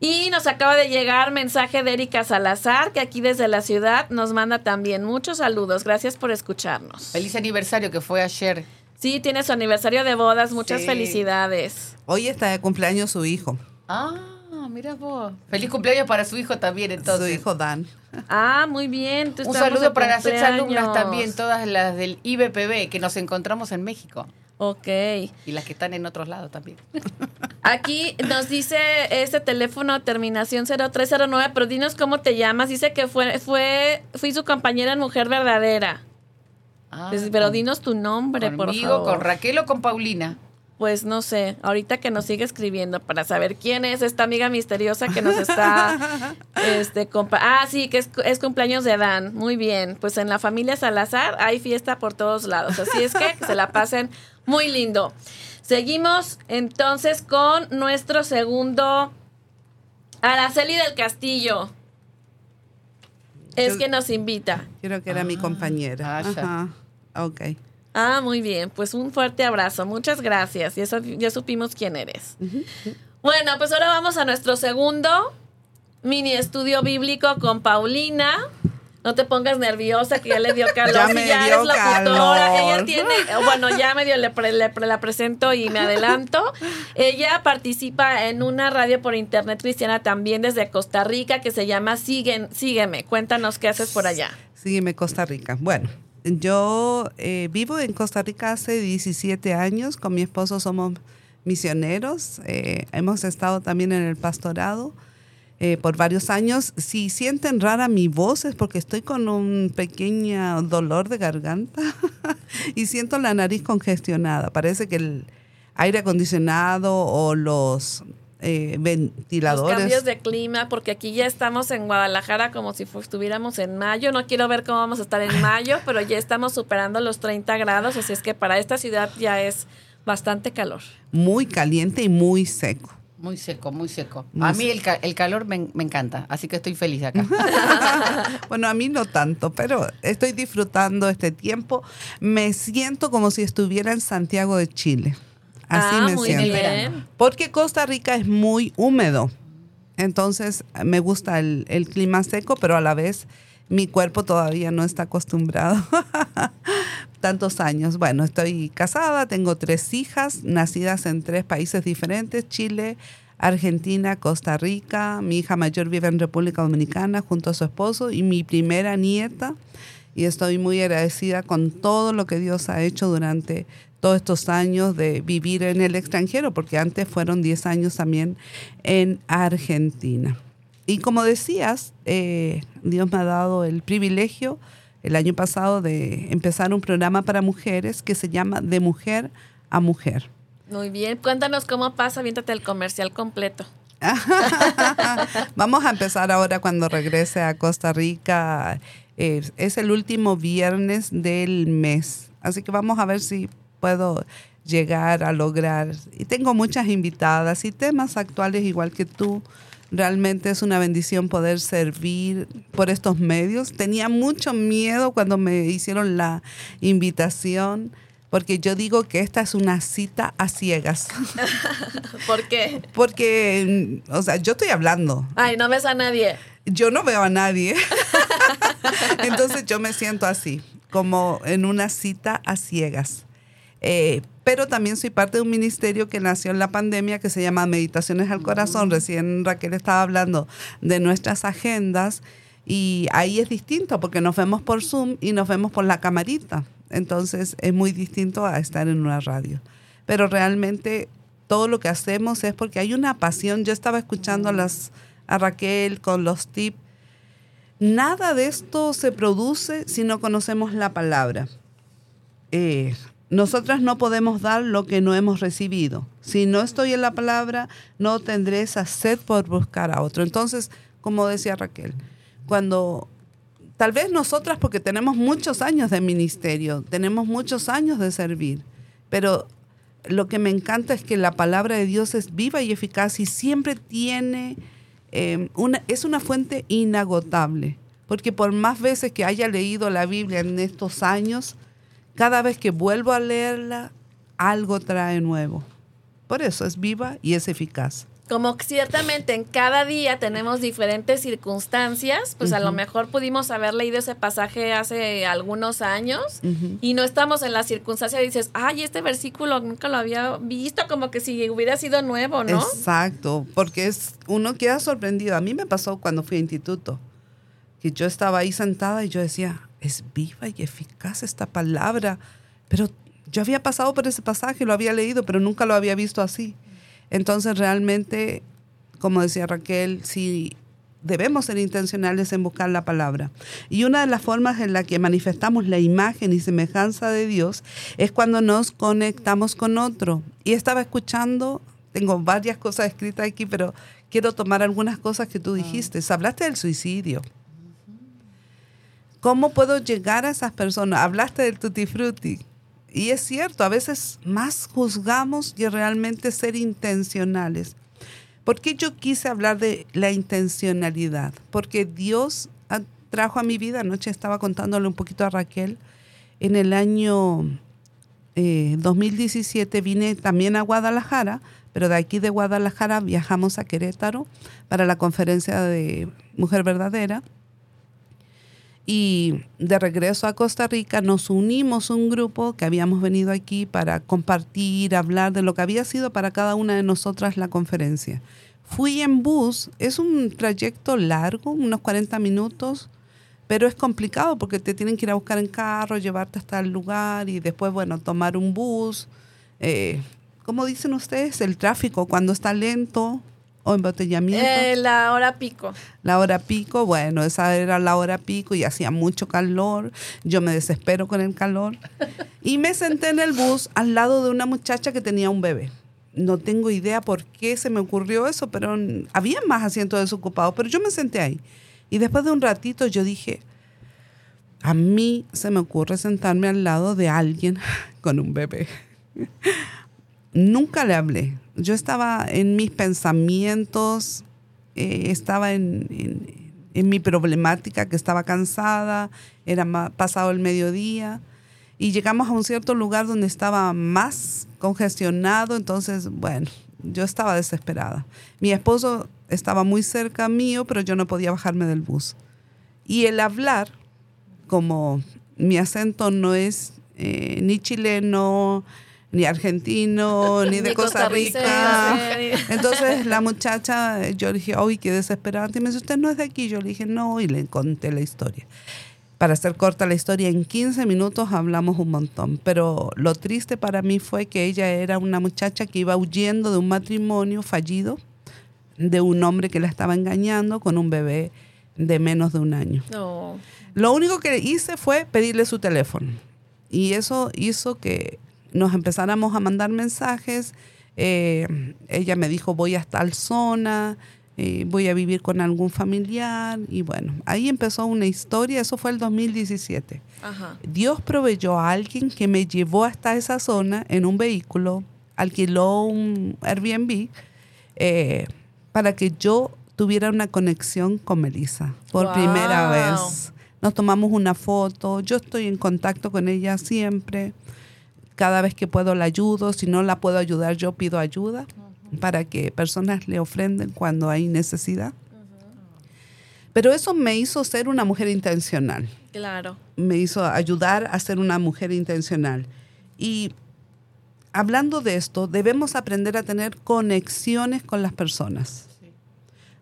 Y nos acaba de llegar mensaje de Erika Salazar, que aquí desde la ciudad nos manda también muchos saludos. Gracias por escucharnos. Feliz aniversario que fue ayer. Sí, tiene su aniversario de bodas. Muchas felicidades. Hoy está de cumpleaños su hijo. Ah mira vos. Feliz cumpleaños para su hijo también, entonces. Su hijo Dan. Ah, muy bien. Un saludo para las exalumnas también, todas las del IBPB, que nos encontramos en México. Ok. Y las que están en otros lados también. Aquí nos dice este teléfono, terminación 0309, pero dinos cómo te llamas. Dice que fue, fue, fui su compañera en Mujer Verdadera. Ah, pues, pero dinos tu nombre, por favor. ¿Con Raquel o con Paulina? Pues no sé, ahorita que nos sigue escribiendo para saber quién es esta amiga misteriosa que nos está, este, ah, sí, que es, cumpleaños de Dan, muy bien, pues en la familia Salazar hay fiesta por todos lados, así es que, que se la pasen muy lindo. Seguimos entonces con nuestro segundo, Araceli del Castillo. Es que nos invita. Creo que era mi ah, compañera. Ajá. Ok. Ah, muy bien. Pues un fuerte abrazo. Muchas gracias. Ya, ya supimos quién eres. Bueno, pues ahora vamos a nuestro segundo mini estudio bíblico con Paulina. No te pongas nerviosa que ya le dio calor. ya me ya dio locutora. Ella tiene, bueno, ya medio le, le, la presento y me adelanto. Ella participa en una radio por internet cristiana también desde Costa Rica que se llama Siguen, Sígueme. Cuéntanos qué haces por allá. Sígueme Costa Rica. Bueno, yo eh, vivo en Costa Rica hace 17 años, con mi esposo somos misioneros, eh, hemos estado también en el pastorado eh, por varios años. Si sienten rara mi voz es porque estoy con un pequeño dolor de garganta y siento la nariz congestionada. Parece que el aire acondicionado o los eh, ventiladores. Los cambios de clima, porque aquí ya estamos en Guadalajara como si estuviéramos en mayo. No quiero ver cómo vamos a estar en mayo, pero ya estamos superando los 30 grados, así es que para esta ciudad ya es bastante calor. Muy caliente y muy seco. Muy seco, muy seco. a mí el, el calor me, me, encanta, así que estoy feliz acá. bueno, a mí no tanto, pero estoy disfrutando este tiempo. Me siento como si estuviera en Santiago de Chile. Así ah, me siento. Porque Costa Rica es muy húmedo. Entonces me gusta el, el clima seco, pero a la vez mi cuerpo todavía no está acostumbrado. tantos años. Bueno, estoy casada, tengo tres hijas, nacidas en tres países diferentes, Chile, Argentina, Costa Rica. Mi hija mayor vive en República Dominicana junto a su esposo y mi primera nieta. Y estoy muy agradecida con todo lo que Dios ha hecho durante todos estos años de vivir en el extranjero, porque antes fueron 10 años también en Argentina. Y como decías, eh, Dios me ha dado el privilegio el año pasado de empezar un programa para mujeres que se llama De Mujer a Mujer. Muy bien, cuéntanos cómo pasa, viéntate el comercial completo. Vamos a empezar ahora cuando regrese a Costa Rica. es el último viernes del mes, así que vamos a ver si puedo llegar a lograr. Y tengo muchas invitadas y temas actuales igual que tú Realmente es una bendición poder servir por estos medios. Tenía mucho miedo cuando me hicieron la invitación porque yo digo que esta es una cita a ciegas. ¿Por qué? Porque, o sea, yo estoy hablando. Ay, no ves a nadie. Yo no veo a nadie. Entonces yo me siento así, como en una cita a ciegas. Eh, pero también soy parte de un ministerio que nació en la pandemia que se llama Meditaciones al Corazón. Recién Raquel estaba hablando de nuestras agendas y ahí es distinto porque nos vemos por Zoom y nos vemos por la camarita. Entonces es muy distinto a estar en una radio. Pero realmente todo lo que hacemos es porque hay una pasión. Yo estaba escuchando a, las, a Raquel con los tips. Nada de esto se produce si no conocemos la palabra. Eh, nosotras no podemos dar lo que no hemos recibido. Si no estoy en la palabra, no tendré esa sed por buscar a otro. Entonces, como decía Raquel, cuando tal vez nosotras, porque tenemos muchos años de ministerio, tenemos muchos años de servir, pero lo que me encanta es que la palabra de Dios es viva y eficaz y siempre tiene eh, una, es una fuente inagotable. Porque por más veces que haya leído la Biblia en estos años, cada vez que vuelvo a leerla, algo trae nuevo. Por eso es viva y es eficaz. Como ciertamente en cada día tenemos diferentes circunstancias, pues a lo mejor pudimos haber leído ese pasaje hace algunos años y no estamos en la circunstancia y dices, ay, este versículo nunca lo había visto, como que si hubiera sido nuevo, ¿no? Exacto, porque es uno queda sorprendido. A mí me pasó cuando fui a instituto, que yo estaba ahí sentada y yo decía, es viva y eficaz esta palabra. Pero yo había pasado por ese pasaje, lo había leído, pero nunca lo había visto así. Entonces realmente, como decía Raquel, sí debemos ser intencionales en buscar la palabra. Y una de las formas en la que manifestamos la imagen y semejanza de Dios es cuando nos conectamos con otro. Y estaba escuchando, tengo varias cosas escritas aquí, pero quiero tomar algunas cosas que tú ah. dijiste. Hablaste del suicidio. ¿Cómo puedo llegar a esas personas? Hablaste del tutti frutti. Y es cierto, a veces más juzgamos que realmente ser intencionales. ¿Por qué yo quise hablar de la intencionalidad? Porque Dios trajo a mi vida, anoche estaba contándole un poquito a Raquel, en el año 2017 eh, vine también a Guadalajara, pero de aquí de Guadalajara viajamos a Querétaro para la conferencia de Mujer Verdadera y de regreso a Costa Rica nos unimos un grupo que habíamos venido aquí para compartir, hablar de lo que había sido para cada una de nosotras la conferencia. Fui en bus, es un trayecto largo, unos 40 minutos, pero es complicado porque te tienen que ir a buscar en carro, llevarte hasta el lugar y después, bueno, tomar un bus. Eh, ¿Cómo dicen ustedes? El tráfico cuando está lento, o embotellamiento? Eh, la hora pico. La hora pico, bueno, esa era la hora pico y hacía mucho calor. Yo me desespero con el calor. Y me senté en el bus al lado de una muchacha que tenía un bebé. no tengo idea por qué se me ocurrió eso, pero había más asientos desocupados, pero yo me senté ahí. Y después de un ratito yo dije, a mí se me ocurre sentarme al lado de alguien con un bebé. Nunca le hablé. Yo estaba en mis pensamientos, eh, estaba en, mi problemática, que estaba cansada, era pasado el mediodía y llegamos a un cierto lugar donde estaba más congestionado, entonces, bueno, yo estaba desesperada. Mi esposo estaba muy cerca mío, pero yo no podía bajarme del bus. Y el hablar, como mi acento no es eh, ni chileno, ni argentino, ni de Costa Rica. Entonces la muchacha, yo le dije, uy, qué desesperada. Y me dice, ¿usted no es de aquí? Yo le dije, no, y le conté la historia. Para hacer corta la historia, en 15 minutos hablamos un montón, pero lo triste para mí fue que ella era una muchacha que iba huyendo de un matrimonio fallido, de un hombre que la estaba engañando con un bebé de menos de un año. Lo único que hice fue pedirle su teléfono y eso hizo que nos empezáramos a mandar mensajes. Eh, ella me dijo, voy a tal zona, eh, voy a vivir con algún familiar. Y bueno, ahí empezó una historia, eso fue el 2017. Dios proveyó a alguien que me llevó hasta esa zona en un vehículo, alquiló un Airbnb eh, para que yo tuviera una conexión con Melissa por primera vez. Nos tomamos una foto, yo estoy en contacto con ella siempre cada vez que puedo la ayudo, si no la puedo ayudar yo pido ayuda para que personas le ofrenden cuando hay necesidad. Pero eso me hizo ser una mujer intencional. Claro. Me hizo ayudar a ser una mujer intencional. Y hablando de esto, debemos aprender a tener conexiones con las personas.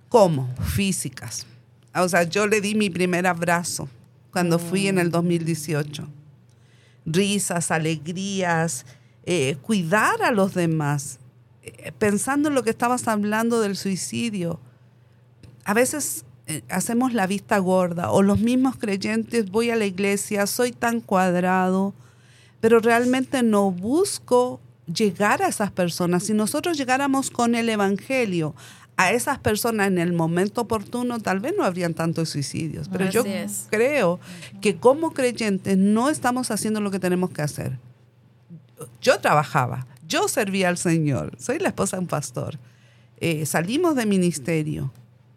¿Cómo? Físicas. O sea, yo le di mi primer abrazo cuando fui en el 2018 mm risas, alegrías, eh, cuidar a los demás. Eh, pensando en lo que estabas hablando del suicidio, a veces eh, hacemos la vista gorda o los mismos creyentes, voy a la iglesia, soy tan cuadrado, pero realmente no busco llegar a esas personas. Si nosotros llegáramos con el Evangelio a esas personas en el momento oportuno, tal vez no habrían tantos suicidios. Pero yo creo que como creyentes no estamos haciendo lo que tenemos que hacer. Yo trabajaba, yo servía al Señor, soy la esposa de un pastor. Eh, salimos de ministerio,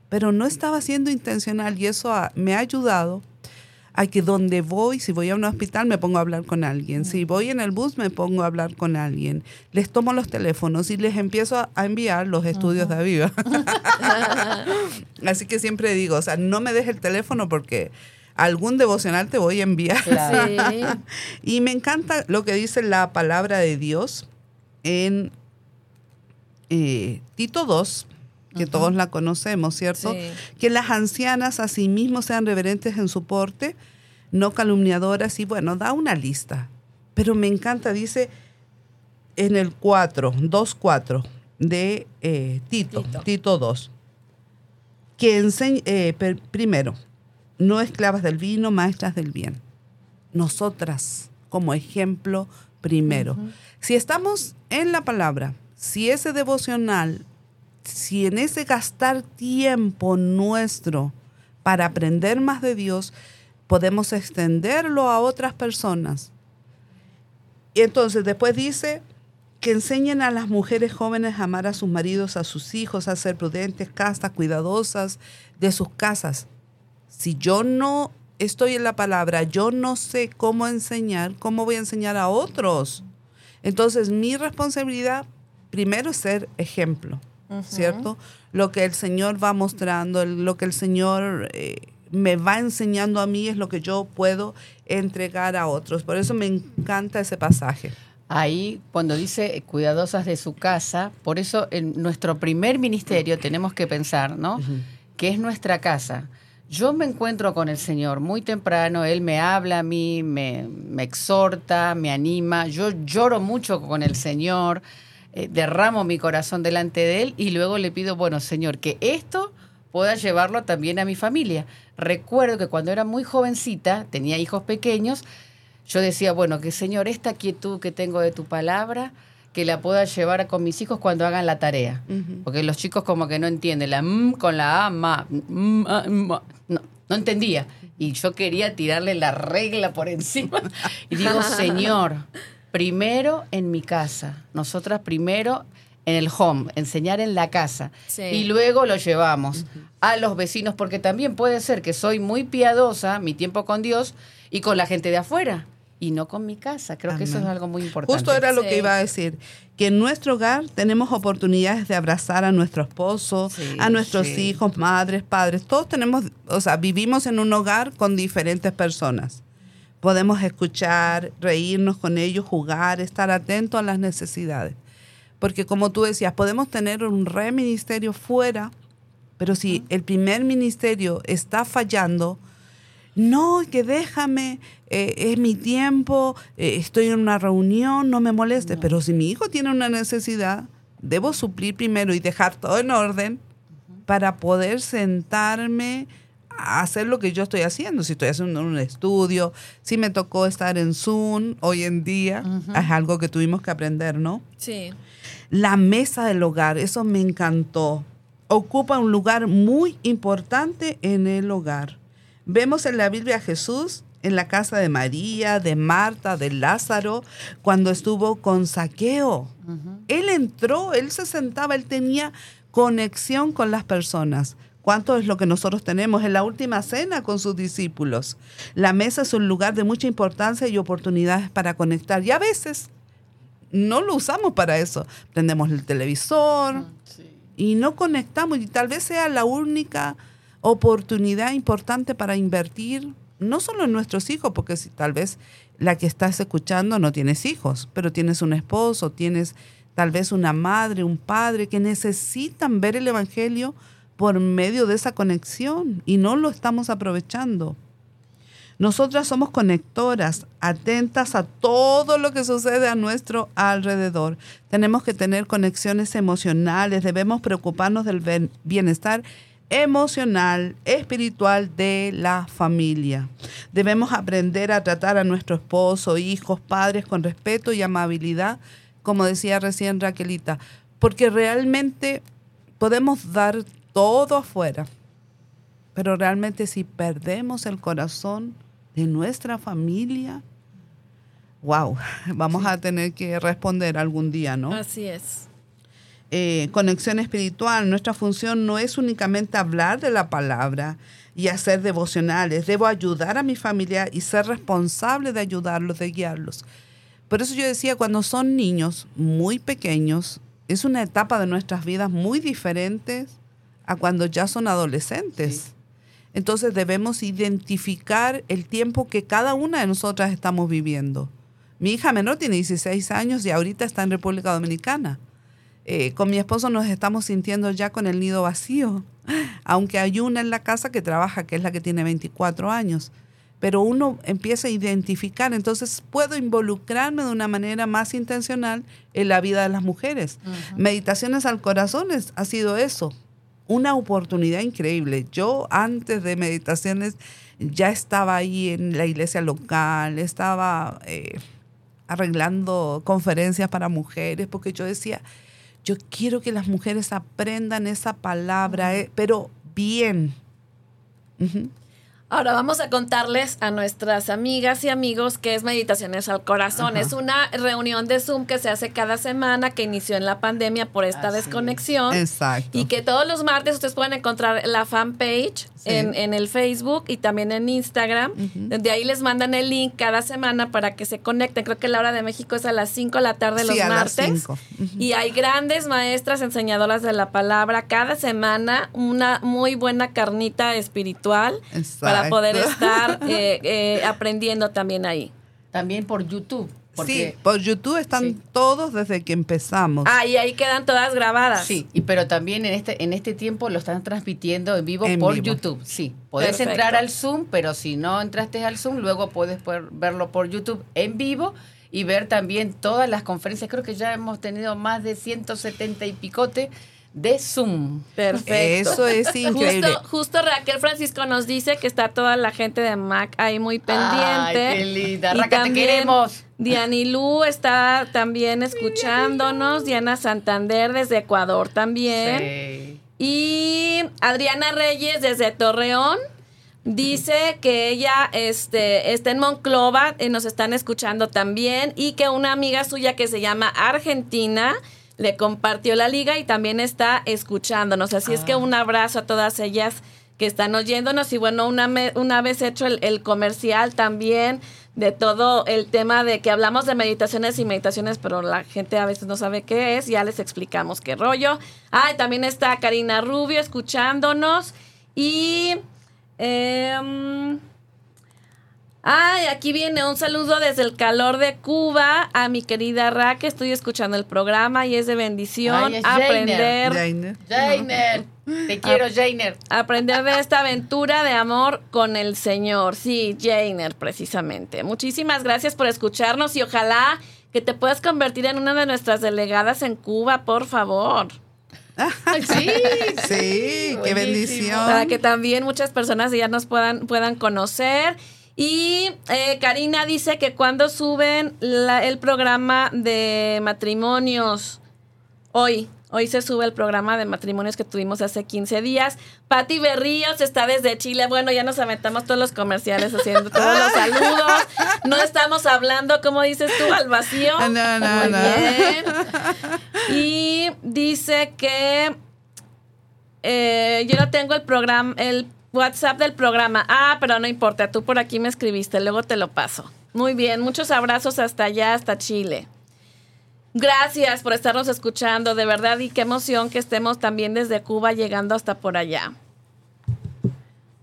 pero no estaba siendo intencional y eso me ha ayudado a que donde voy, si voy a un hospital, me pongo a hablar con alguien. Si voy en el bus, me pongo a hablar con alguien. Les tomo los teléfonos y les empiezo a enviar los estudios de Aviva. Así que siempre digo, o sea, no me dejes el teléfono porque algún devocional te voy a enviar. y me encanta lo que dice la palabra de Dios en eh, Tito 2, que todos la conocemos, ¿cierto? Que las ancianas asimismo sean reverentes en su porte, no calumniadoras, y bueno, da una lista. Pero me encanta, dice en el 4, 2.4 de eh, Tito, Tito, 2, que enseñe, eh, primero, no esclavas del vino, maestras del bien. Nosotras, como ejemplo, primero. Si estamos en la palabra, si ese devocional si en ese gastar tiempo nuestro para aprender más de Dios, podemos extenderlo a otras personas. Y entonces después dice que enseñen a las mujeres jóvenes a amar a sus maridos, a sus hijos, a ser prudentes, castas, cuidadosas de sus casas. Si yo no estoy en la palabra, yo no sé cómo enseñar, ¿cómo voy a enseñar a otros? Entonces mi responsabilidad primero es ser ejemplo. ¿Cierto? Lo que el Señor va mostrando, lo que el Señor eh, me va enseñando a mí es lo que yo puedo entregar a otros. Por eso me encanta ese pasaje. Ahí, cuando dice cuidadosas de su casa, por eso en nuestro primer ministerio tenemos que pensar, ¿no? Que es nuestra casa. Yo me encuentro con el Señor muy temprano, Él me habla a mí, me, me exhorta, me anima, yo lloro mucho con el Señor, eh, derramo mi corazón delante de Él y luego le pido, bueno, Señor, que esto pueda llevarlo también a mi familia. Recuerdo que cuando era muy jovencita, tenía hijos pequeños, yo decía, bueno, que Señor, esta quietud que tengo de tu palabra, que la pueda llevar con mis hijos cuando hagan la tarea. Porque los chicos como que no entienden la m con la a, ma, no, no entendía. Y yo quería tirarle la regla por encima. Y digo, Señor, primero en mi casa, nosotras primero en el home, enseñar en la casa. Y luego lo llevamos a los vecinos, porque también puede ser que soy muy piadosa, mi tiempo con Dios, y con la gente de afuera y no con mi casa. Creo que eso es algo muy importante. Justo era lo que iba a decir, que en nuestro hogar tenemos oportunidades de abrazar a nuestro esposo, a nuestros hijos, madres, padres. Todos tenemos, o sea, vivimos en un hogar con diferentes personas. Podemos escuchar, reírnos con ellos, jugar, estar atentos a las necesidades. Porque como tú decías, podemos tener un re ministerio fuera, pero si el primer ministerio está fallando, no, que déjame, eh, es mi tiempo, eh, estoy en una reunión, no me moleste. Pero si mi hijo tiene una necesidad, debo suplir primero y dejar todo en orden para poder sentarme hacer lo que yo estoy haciendo. Si estoy haciendo un estudio, si me tocó estar en Zoom hoy en día, es algo que tuvimos que aprender, ¿no? Sí. La mesa del hogar, eso me encantó. Ocupa un lugar muy importante en el hogar. Vemos en la Biblia a Jesús en la casa de María, de Marta, de Lázaro, cuando estuvo con Saqueo. Él entró, él se sentaba, él tenía conexión con las personas. ¿Cuánto es lo que nosotros tenemos en la última cena con sus discípulos? La mesa es un lugar de mucha importancia y oportunidades para conectar. Y a veces no lo usamos para eso. Prendemos el televisor ah, y no conectamos. Y tal vez sea la única oportunidad importante para invertir, no solo en nuestros hijos, porque si tal vez la que estás escuchando no tienes hijos, pero tienes un esposo, tienes tal vez una madre, un padre que necesitan ver el Evangelio por medio de esa conexión y no lo estamos aprovechando. Nosotras somos conectoras, atentas a todo lo que sucede a nuestro alrededor. Tenemos que tener conexiones emocionales, debemos preocuparnos del bienestar emocional, espiritual de la familia. Debemos aprender a tratar a nuestro esposo, hijos, padres con respeto y amabilidad, como decía recién Raquelita, porque realmente podemos dar todo afuera, pero realmente si perdemos el corazón de nuestra familia, wow, vamos a tener que responder algún día, ¿no? Así es. Eh, conexión espiritual. Nuestra función no es únicamente hablar de la palabra y hacer devocionales. Debo ayudar a mi familia y ser responsable de ayudarlos, de guiarlos. Por eso yo decía, cuando son niños muy pequeños, es una etapa de nuestras vidas muy diferente a cuando ya son adolescentes. Entonces debemos identificar el tiempo que cada una de nosotras estamos viviendo. Mi hija menor tiene 16 años y ahorita está en República Dominicana. Eh, con mi esposo nos estamos sintiendo ya con el nido vacío, aunque hay una en la casa que trabaja, que es la que tiene 24 años. Pero uno empieza a identificar, entonces puedo involucrarme de una manera más intencional en la vida de las mujeres. Meditaciones al corazón ha sido eso, una oportunidad increíble. Yo antes de meditaciones ya estaba ahí en la iglesia local, estaba eh, arreglando conferencias para mujeres, porque yo decía, yo quiero que las mujeres aprendan esa palabra, eh, pero bien. Ahora vamos a contarles a nuestras amigas y amigos qué es Meditaciones al Corazón. Es una reunión de Zoom que se hace cada semana, que inició en la pandemia por esta desconexión. Exacto. Y que todos los martes ustedes pueden encontrar la fanpage en, el Facebook y también en Instagram. donde ahí les mandan el link cada semana para que se conecten. Creo que la hora de México es a las 5 de la tarde los martes. Y hay grandes maestras enseñadoras de la palabra. Cada semana una muy buena carnita espiritual para poder estar eh, eh, aprendiendo también ahí. También por YouTube. sí, por YouTube están todos desde que empezamos. Ah, y ahí quedan todas grabadas. Sí, y pero también en este en este tiempo lo están transmitiendo en vivo por YouTube. Sí, puedes entrar al Zoom, pero si no entraste al Zoom, luego puedes verlo por YouTube en vivo y ver también todas las conferencias. Creo que ya hemos tenido más de 170 y picote de Zoom. Perfecto. Eso es increíble. Justo, justo, Raquel Francisco nos dice que está toda la gente de Mac ahí muy pendiente. Ay, qué linda. Raquel, te queremos. Dianilú está también escuchándonos. Diana Santander desde Ecuador también. Sí. Y Adriana Reyes desde Torreón. Dice que ella este, está en Monclova, y nos están escuchando también, y que una amiga suya que se llama Argentina le compartió la liga y también está escuchándonos. Así es que ah. un abrazo a todas ellas que están oyéndonos. Y bueno, una, una vez hecho el, comercial también de todo el tema de que hablamos de meditaciones y meditaciones, pero la gente a veces no sabe qué es, ya les explicamos qué rollo. Ah, también está Karina Rubio escuchándonos y... Eh, Ay, aquí viene un saludo desde el calor de Cuba a mi querida Ra, que estoy escuchando el programa y es de bendición aprender. Jainer. Te quiero, Jainer. Aprender de esta aventura de amor con el Señor. Sí, Jainer, precisamente. Muchísimas gracias por escucharnos y ojalá que te puedas convertir en una de nuestras delegadas en Cuba, por favor. sí, sí, qué bendición. Para que también muchas personas ya nos puedan, puedan conocer. Y eh, Karina dice que cuando suben el programa de matrimonios, hoy, hoy se sube el programa de matrimonios que tuvimos hace 15 días. Patti Berríos está desde Chile. Bueno, ya nos aventamos todos los comerciales haciendo todos los saludos. No estamos hablando, como dices tú, al vacío. No, no, no. Y dice que eh, yo no tengo el programa, el WhatsApp del programa. Ah, pero no importa, tú por aquí me escribiste, luego te lo paso. Muy bien, muchos abrazos hasta allá, hasta Chile. Gracias por estarnos escuchando, de verdad, y qué emoción que estemos también desde Cuba llegando hasta por allá.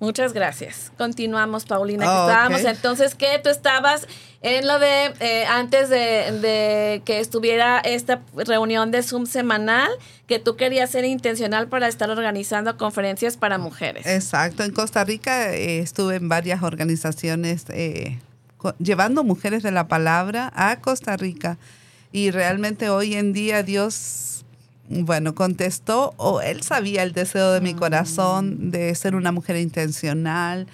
Muchas gracias. Continuamos, Paulina. Que ah, estábamos entonces, ¿qué? Tú estabas en lo de, eh, antes de, que estuviera esta reunión de Zoom semanal, que tú querías ser intencional para estar organizando conferencias para mujeres. Exacto. En Costa Rica eh, estuve en varias organizaciones eh, llevando mujeres de la palabra a Costa Rica. Y realmente hoy en día Dios bueno, contestó, o él sabía el deseo de mi corazón de ser una mujer intencional.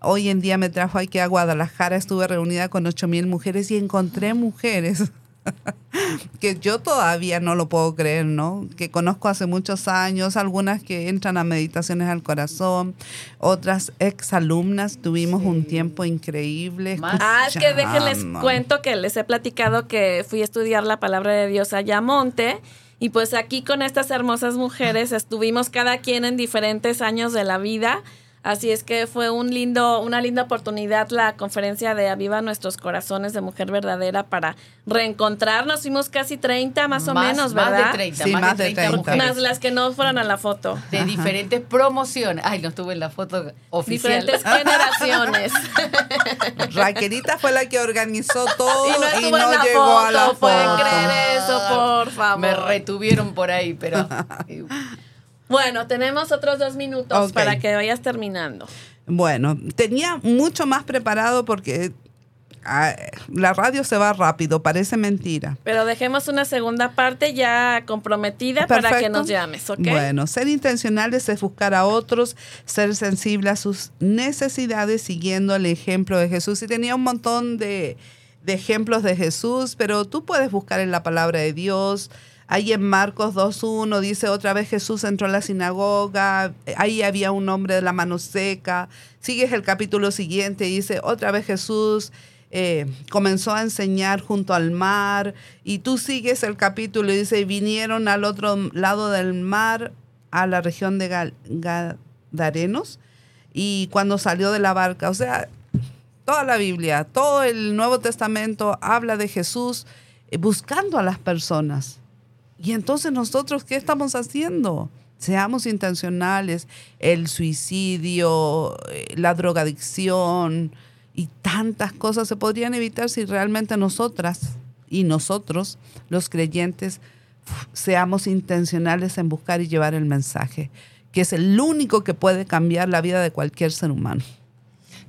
Hoy en día me trajo aquí a Guadalajara, estuve reunida con ocho mil mujeres y encontré mujeres que yo todavía no lo puedo creer, ¿no? Que conozco hace muchos años, algunas que entran a meditaciones al corazón, otras exalumnas, tuvimos un tiempo increíble. Ah, es que déjenles cuento que les he platicado que fui a estudiar la palabra de Dios a Yamonte y pues aquí con estas hermosas mujeres estuvimos cada quien en diferentes años de la vida Así es que fue un lindo, una linda oportunidad la conferencia de Aviva Nuestros Corazones de Mujer Verdadera para reencontrarnos. Fuimos casi 30 más o menos, ¿verdad? Más de 30, más, de 30, mujeres. Más las que no fueron a la foto. De diferentes promociones. Ay, no estuve en la foto oficial. Diferentes generaciones. Raquelita fue la que organizó todo y no, llegó a la foto. Pueden creer eso, por favor. Me retuvieron por ahí, pero... Bueno, tenemos otros dos minutos para que vayas terminando. Bueno, tenía mucho más preparado porque ah, la radio se va rápido, parece mentira. Pero dejemos una segunda parte ya comprometida para que nos llames, ¿ok? Bueno, ser intencionales es buscar a otros, ser sensible a sus necesidades siguiendo el ejemplo de Jesús. Y tenía un montón de, de ejemplos de Jesús, pero tú puedes buscar en la palabra de Dios, Ahí en Marcos 2.1 dice otra vez Jesús entró a la sinagoga, ahí había un hombre de la mano seca. Sigues el capítulo siguiente y dice otra vez Jesús eh, comenzó a enseñar junto al mar. Y tú sigues el capítulo y dice, vinieron al otro lado del mar, a la región de Gadarenos. Y cuando salió de la barca, o sea, toda la Biblia, todo el Nuevo Testamento habla de Jesús eh, buscando a las personas y entonces nosotros, ¿qué estamos haciendo? Seamos intencionales. El suicidio, eh, la drogadicción y tantas cosas se podrían evitar si realmente nosotras y nosotros, los creyentes, seamos intencionales en buscar y llevar el mensaje, que es el único que puede cambiar la vida de cualquier ser humano.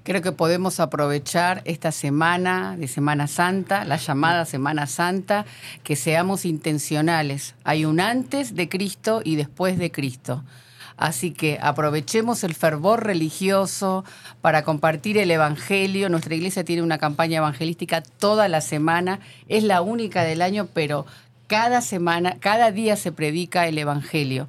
Creo que podemos aprovechar esta semana de Semana Santa, la llamada Semana Santa, que seamos intencionales. Hay un antes de Cristo y después de Cristo. Así que aprovechemos el fervor religioso para compartir el Evangelio. Nuestra iglesia tiene una campaña evangelística toda la semana. Es la única del año, pero cada semana, cada día se predica el Evangelio.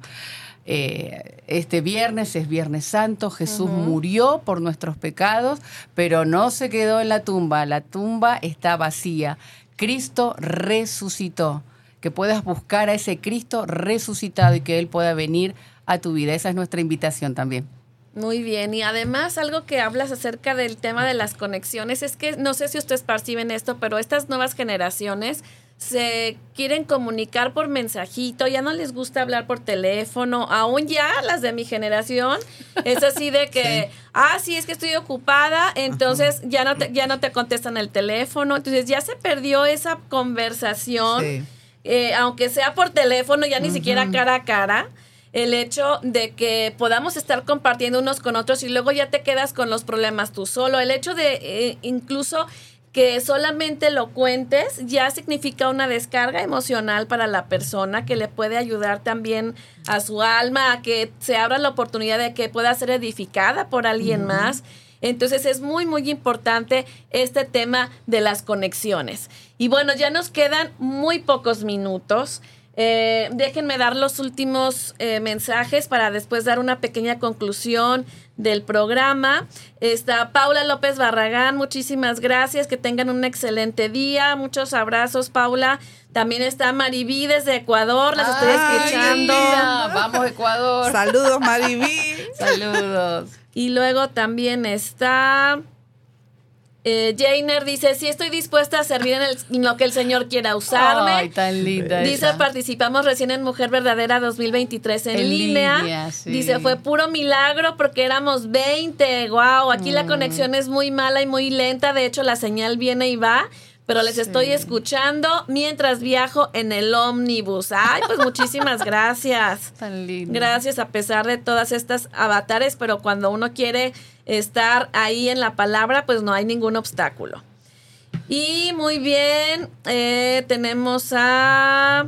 Eh, este viernes es Viernes Santo, Jesús murió por nuestros pecados, pero no se quedó en la tumba, la tumba está vacía. Cristo resucitó, que puedas buscar a ese Cristo resucitado y que Él pueda venir a tu vida. Esa es nuestra invitación también. Muy bien, y además algo que hablas acerca del tema de las conexiones es que no sé si ustedes perciben esto, pero estas nuevas generaciones se quieren comunicar por mensajito, ya no les gusta hablar por teléfono, aún ya las de mi generación, es así de que, ah, sí, es que estoy ocupada, entonces ya no, te, ya no te contestan el teléfono, entonces ya se perdió esa conversación, eh, aunque sea por teléfono, ya ni siquiera cara a cara el hecho de que podamos estar compartiendo unos con otros y luego ya te quedas con los problemas tú solo. El hecho de eh, incluso que solamente lo cuentes ya significa una descarga emocional para la persona que le puede ayudar también a su alma, a que se abra la oportunidad de que pueda ser edificada por alguien más. Entonces es muy, muy importante este tema de las conexiones. Y bueno, ya nos quedan muy pocos minutos. Eh, déjenme dar los últimos eh, mensajes para después dar una pequeña conclusión del programa. Está Paula López Barragán, muchísimas gracias, que tengan un excelente día, muchos abrazos Paula. También está Mariví desde Ecuador, las estoy escuchando. Vamos Ecuador. Saludos Mariví. Saludos. Y luego también está eh, Jainer dice, sí estoy dispuesta a servir en, lo que el Señor quiera usarme. Ay, tan linda Dice, participamos recién en Mujer Verdadera 2023 en, línea. Dice, fue puro milagro porque éramos 20. Wow, aquí la mm. conexión es muy mala y muy lenta. De hecho, la señal viene y va pero les estoy escuchando mientras viajo en el ómnibus. Ay, pues muchísimas gracias. Tan lindo. Gracias a pesar de todas estas avatares, pero cuando uno quiere estar ahí en la palabra, pues no hay ningún obstáculo. Y muy bien, eh, tenemos a...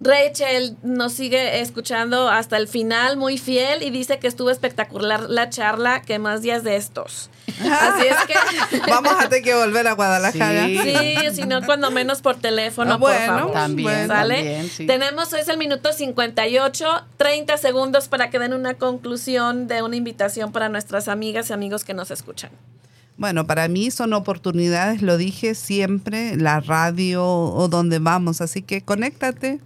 Rachel nos sigue escuchando hasta el final, muy fiel, y dice que estuvo espectacular la charla, que más días de estos. Así es que... Vamos a tener que volver a Guadalajara. Sí, si no, cuando menos por teléfono, ah, por favor. También, ¿Sale? Tenemos, es el minuto 58, 30 segundos para que den una conclusión de una invitación para nuestras amigas y amigos que nos escuchan. Bueno, para mí son oportunidades, lo dije siempre, la radio o donde vamos, así que conéctate,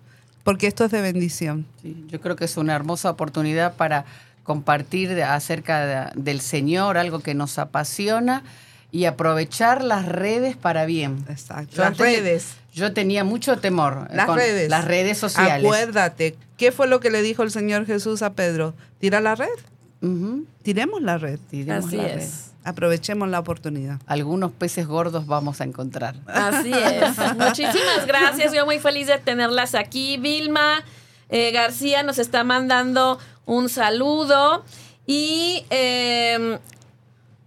porque esto es de bendición. yo creo que es una hermosa oportunidad para compartir acerca del Señor, algo que nos apasiona y aprovechar las redes para bien. Exacto. las redes. Yo tenía mucho temor las con redes. las redes sociales. Acuérdate, ¿qué fue lo que le dijo el Señor Jesús a Pedro? Tira la red. Tiremos la red. Tiremos Así es. Aprovechemos la oportunidad. Algunos peces gordos vamos a encontrar. Así es. Muchísimas gracias. Yo muy feliz de tenerlas aquí. Vilma eh, García nos está mandando un saludo. Y eh,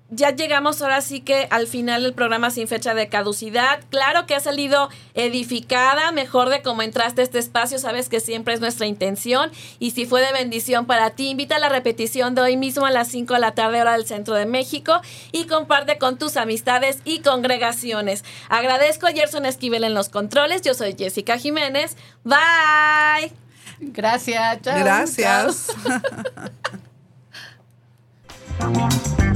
ya llegamos ahora sí que al final del programa sin fecha de caducidad. Claro que ha salido edificada, mejor de cómo entraste a este espacio, sabes que siempre es nuestra intención. Y si fue de bendición para ti, invita a la repetición de hoy mismo a las 5 de la tarde hora del Centro de México y comparte con tus amistades y congregaciones. Agradezco a Gerson Esquivel en los controles. Yo soy Jessica Jiménez. Bye. Gracias. Gracias.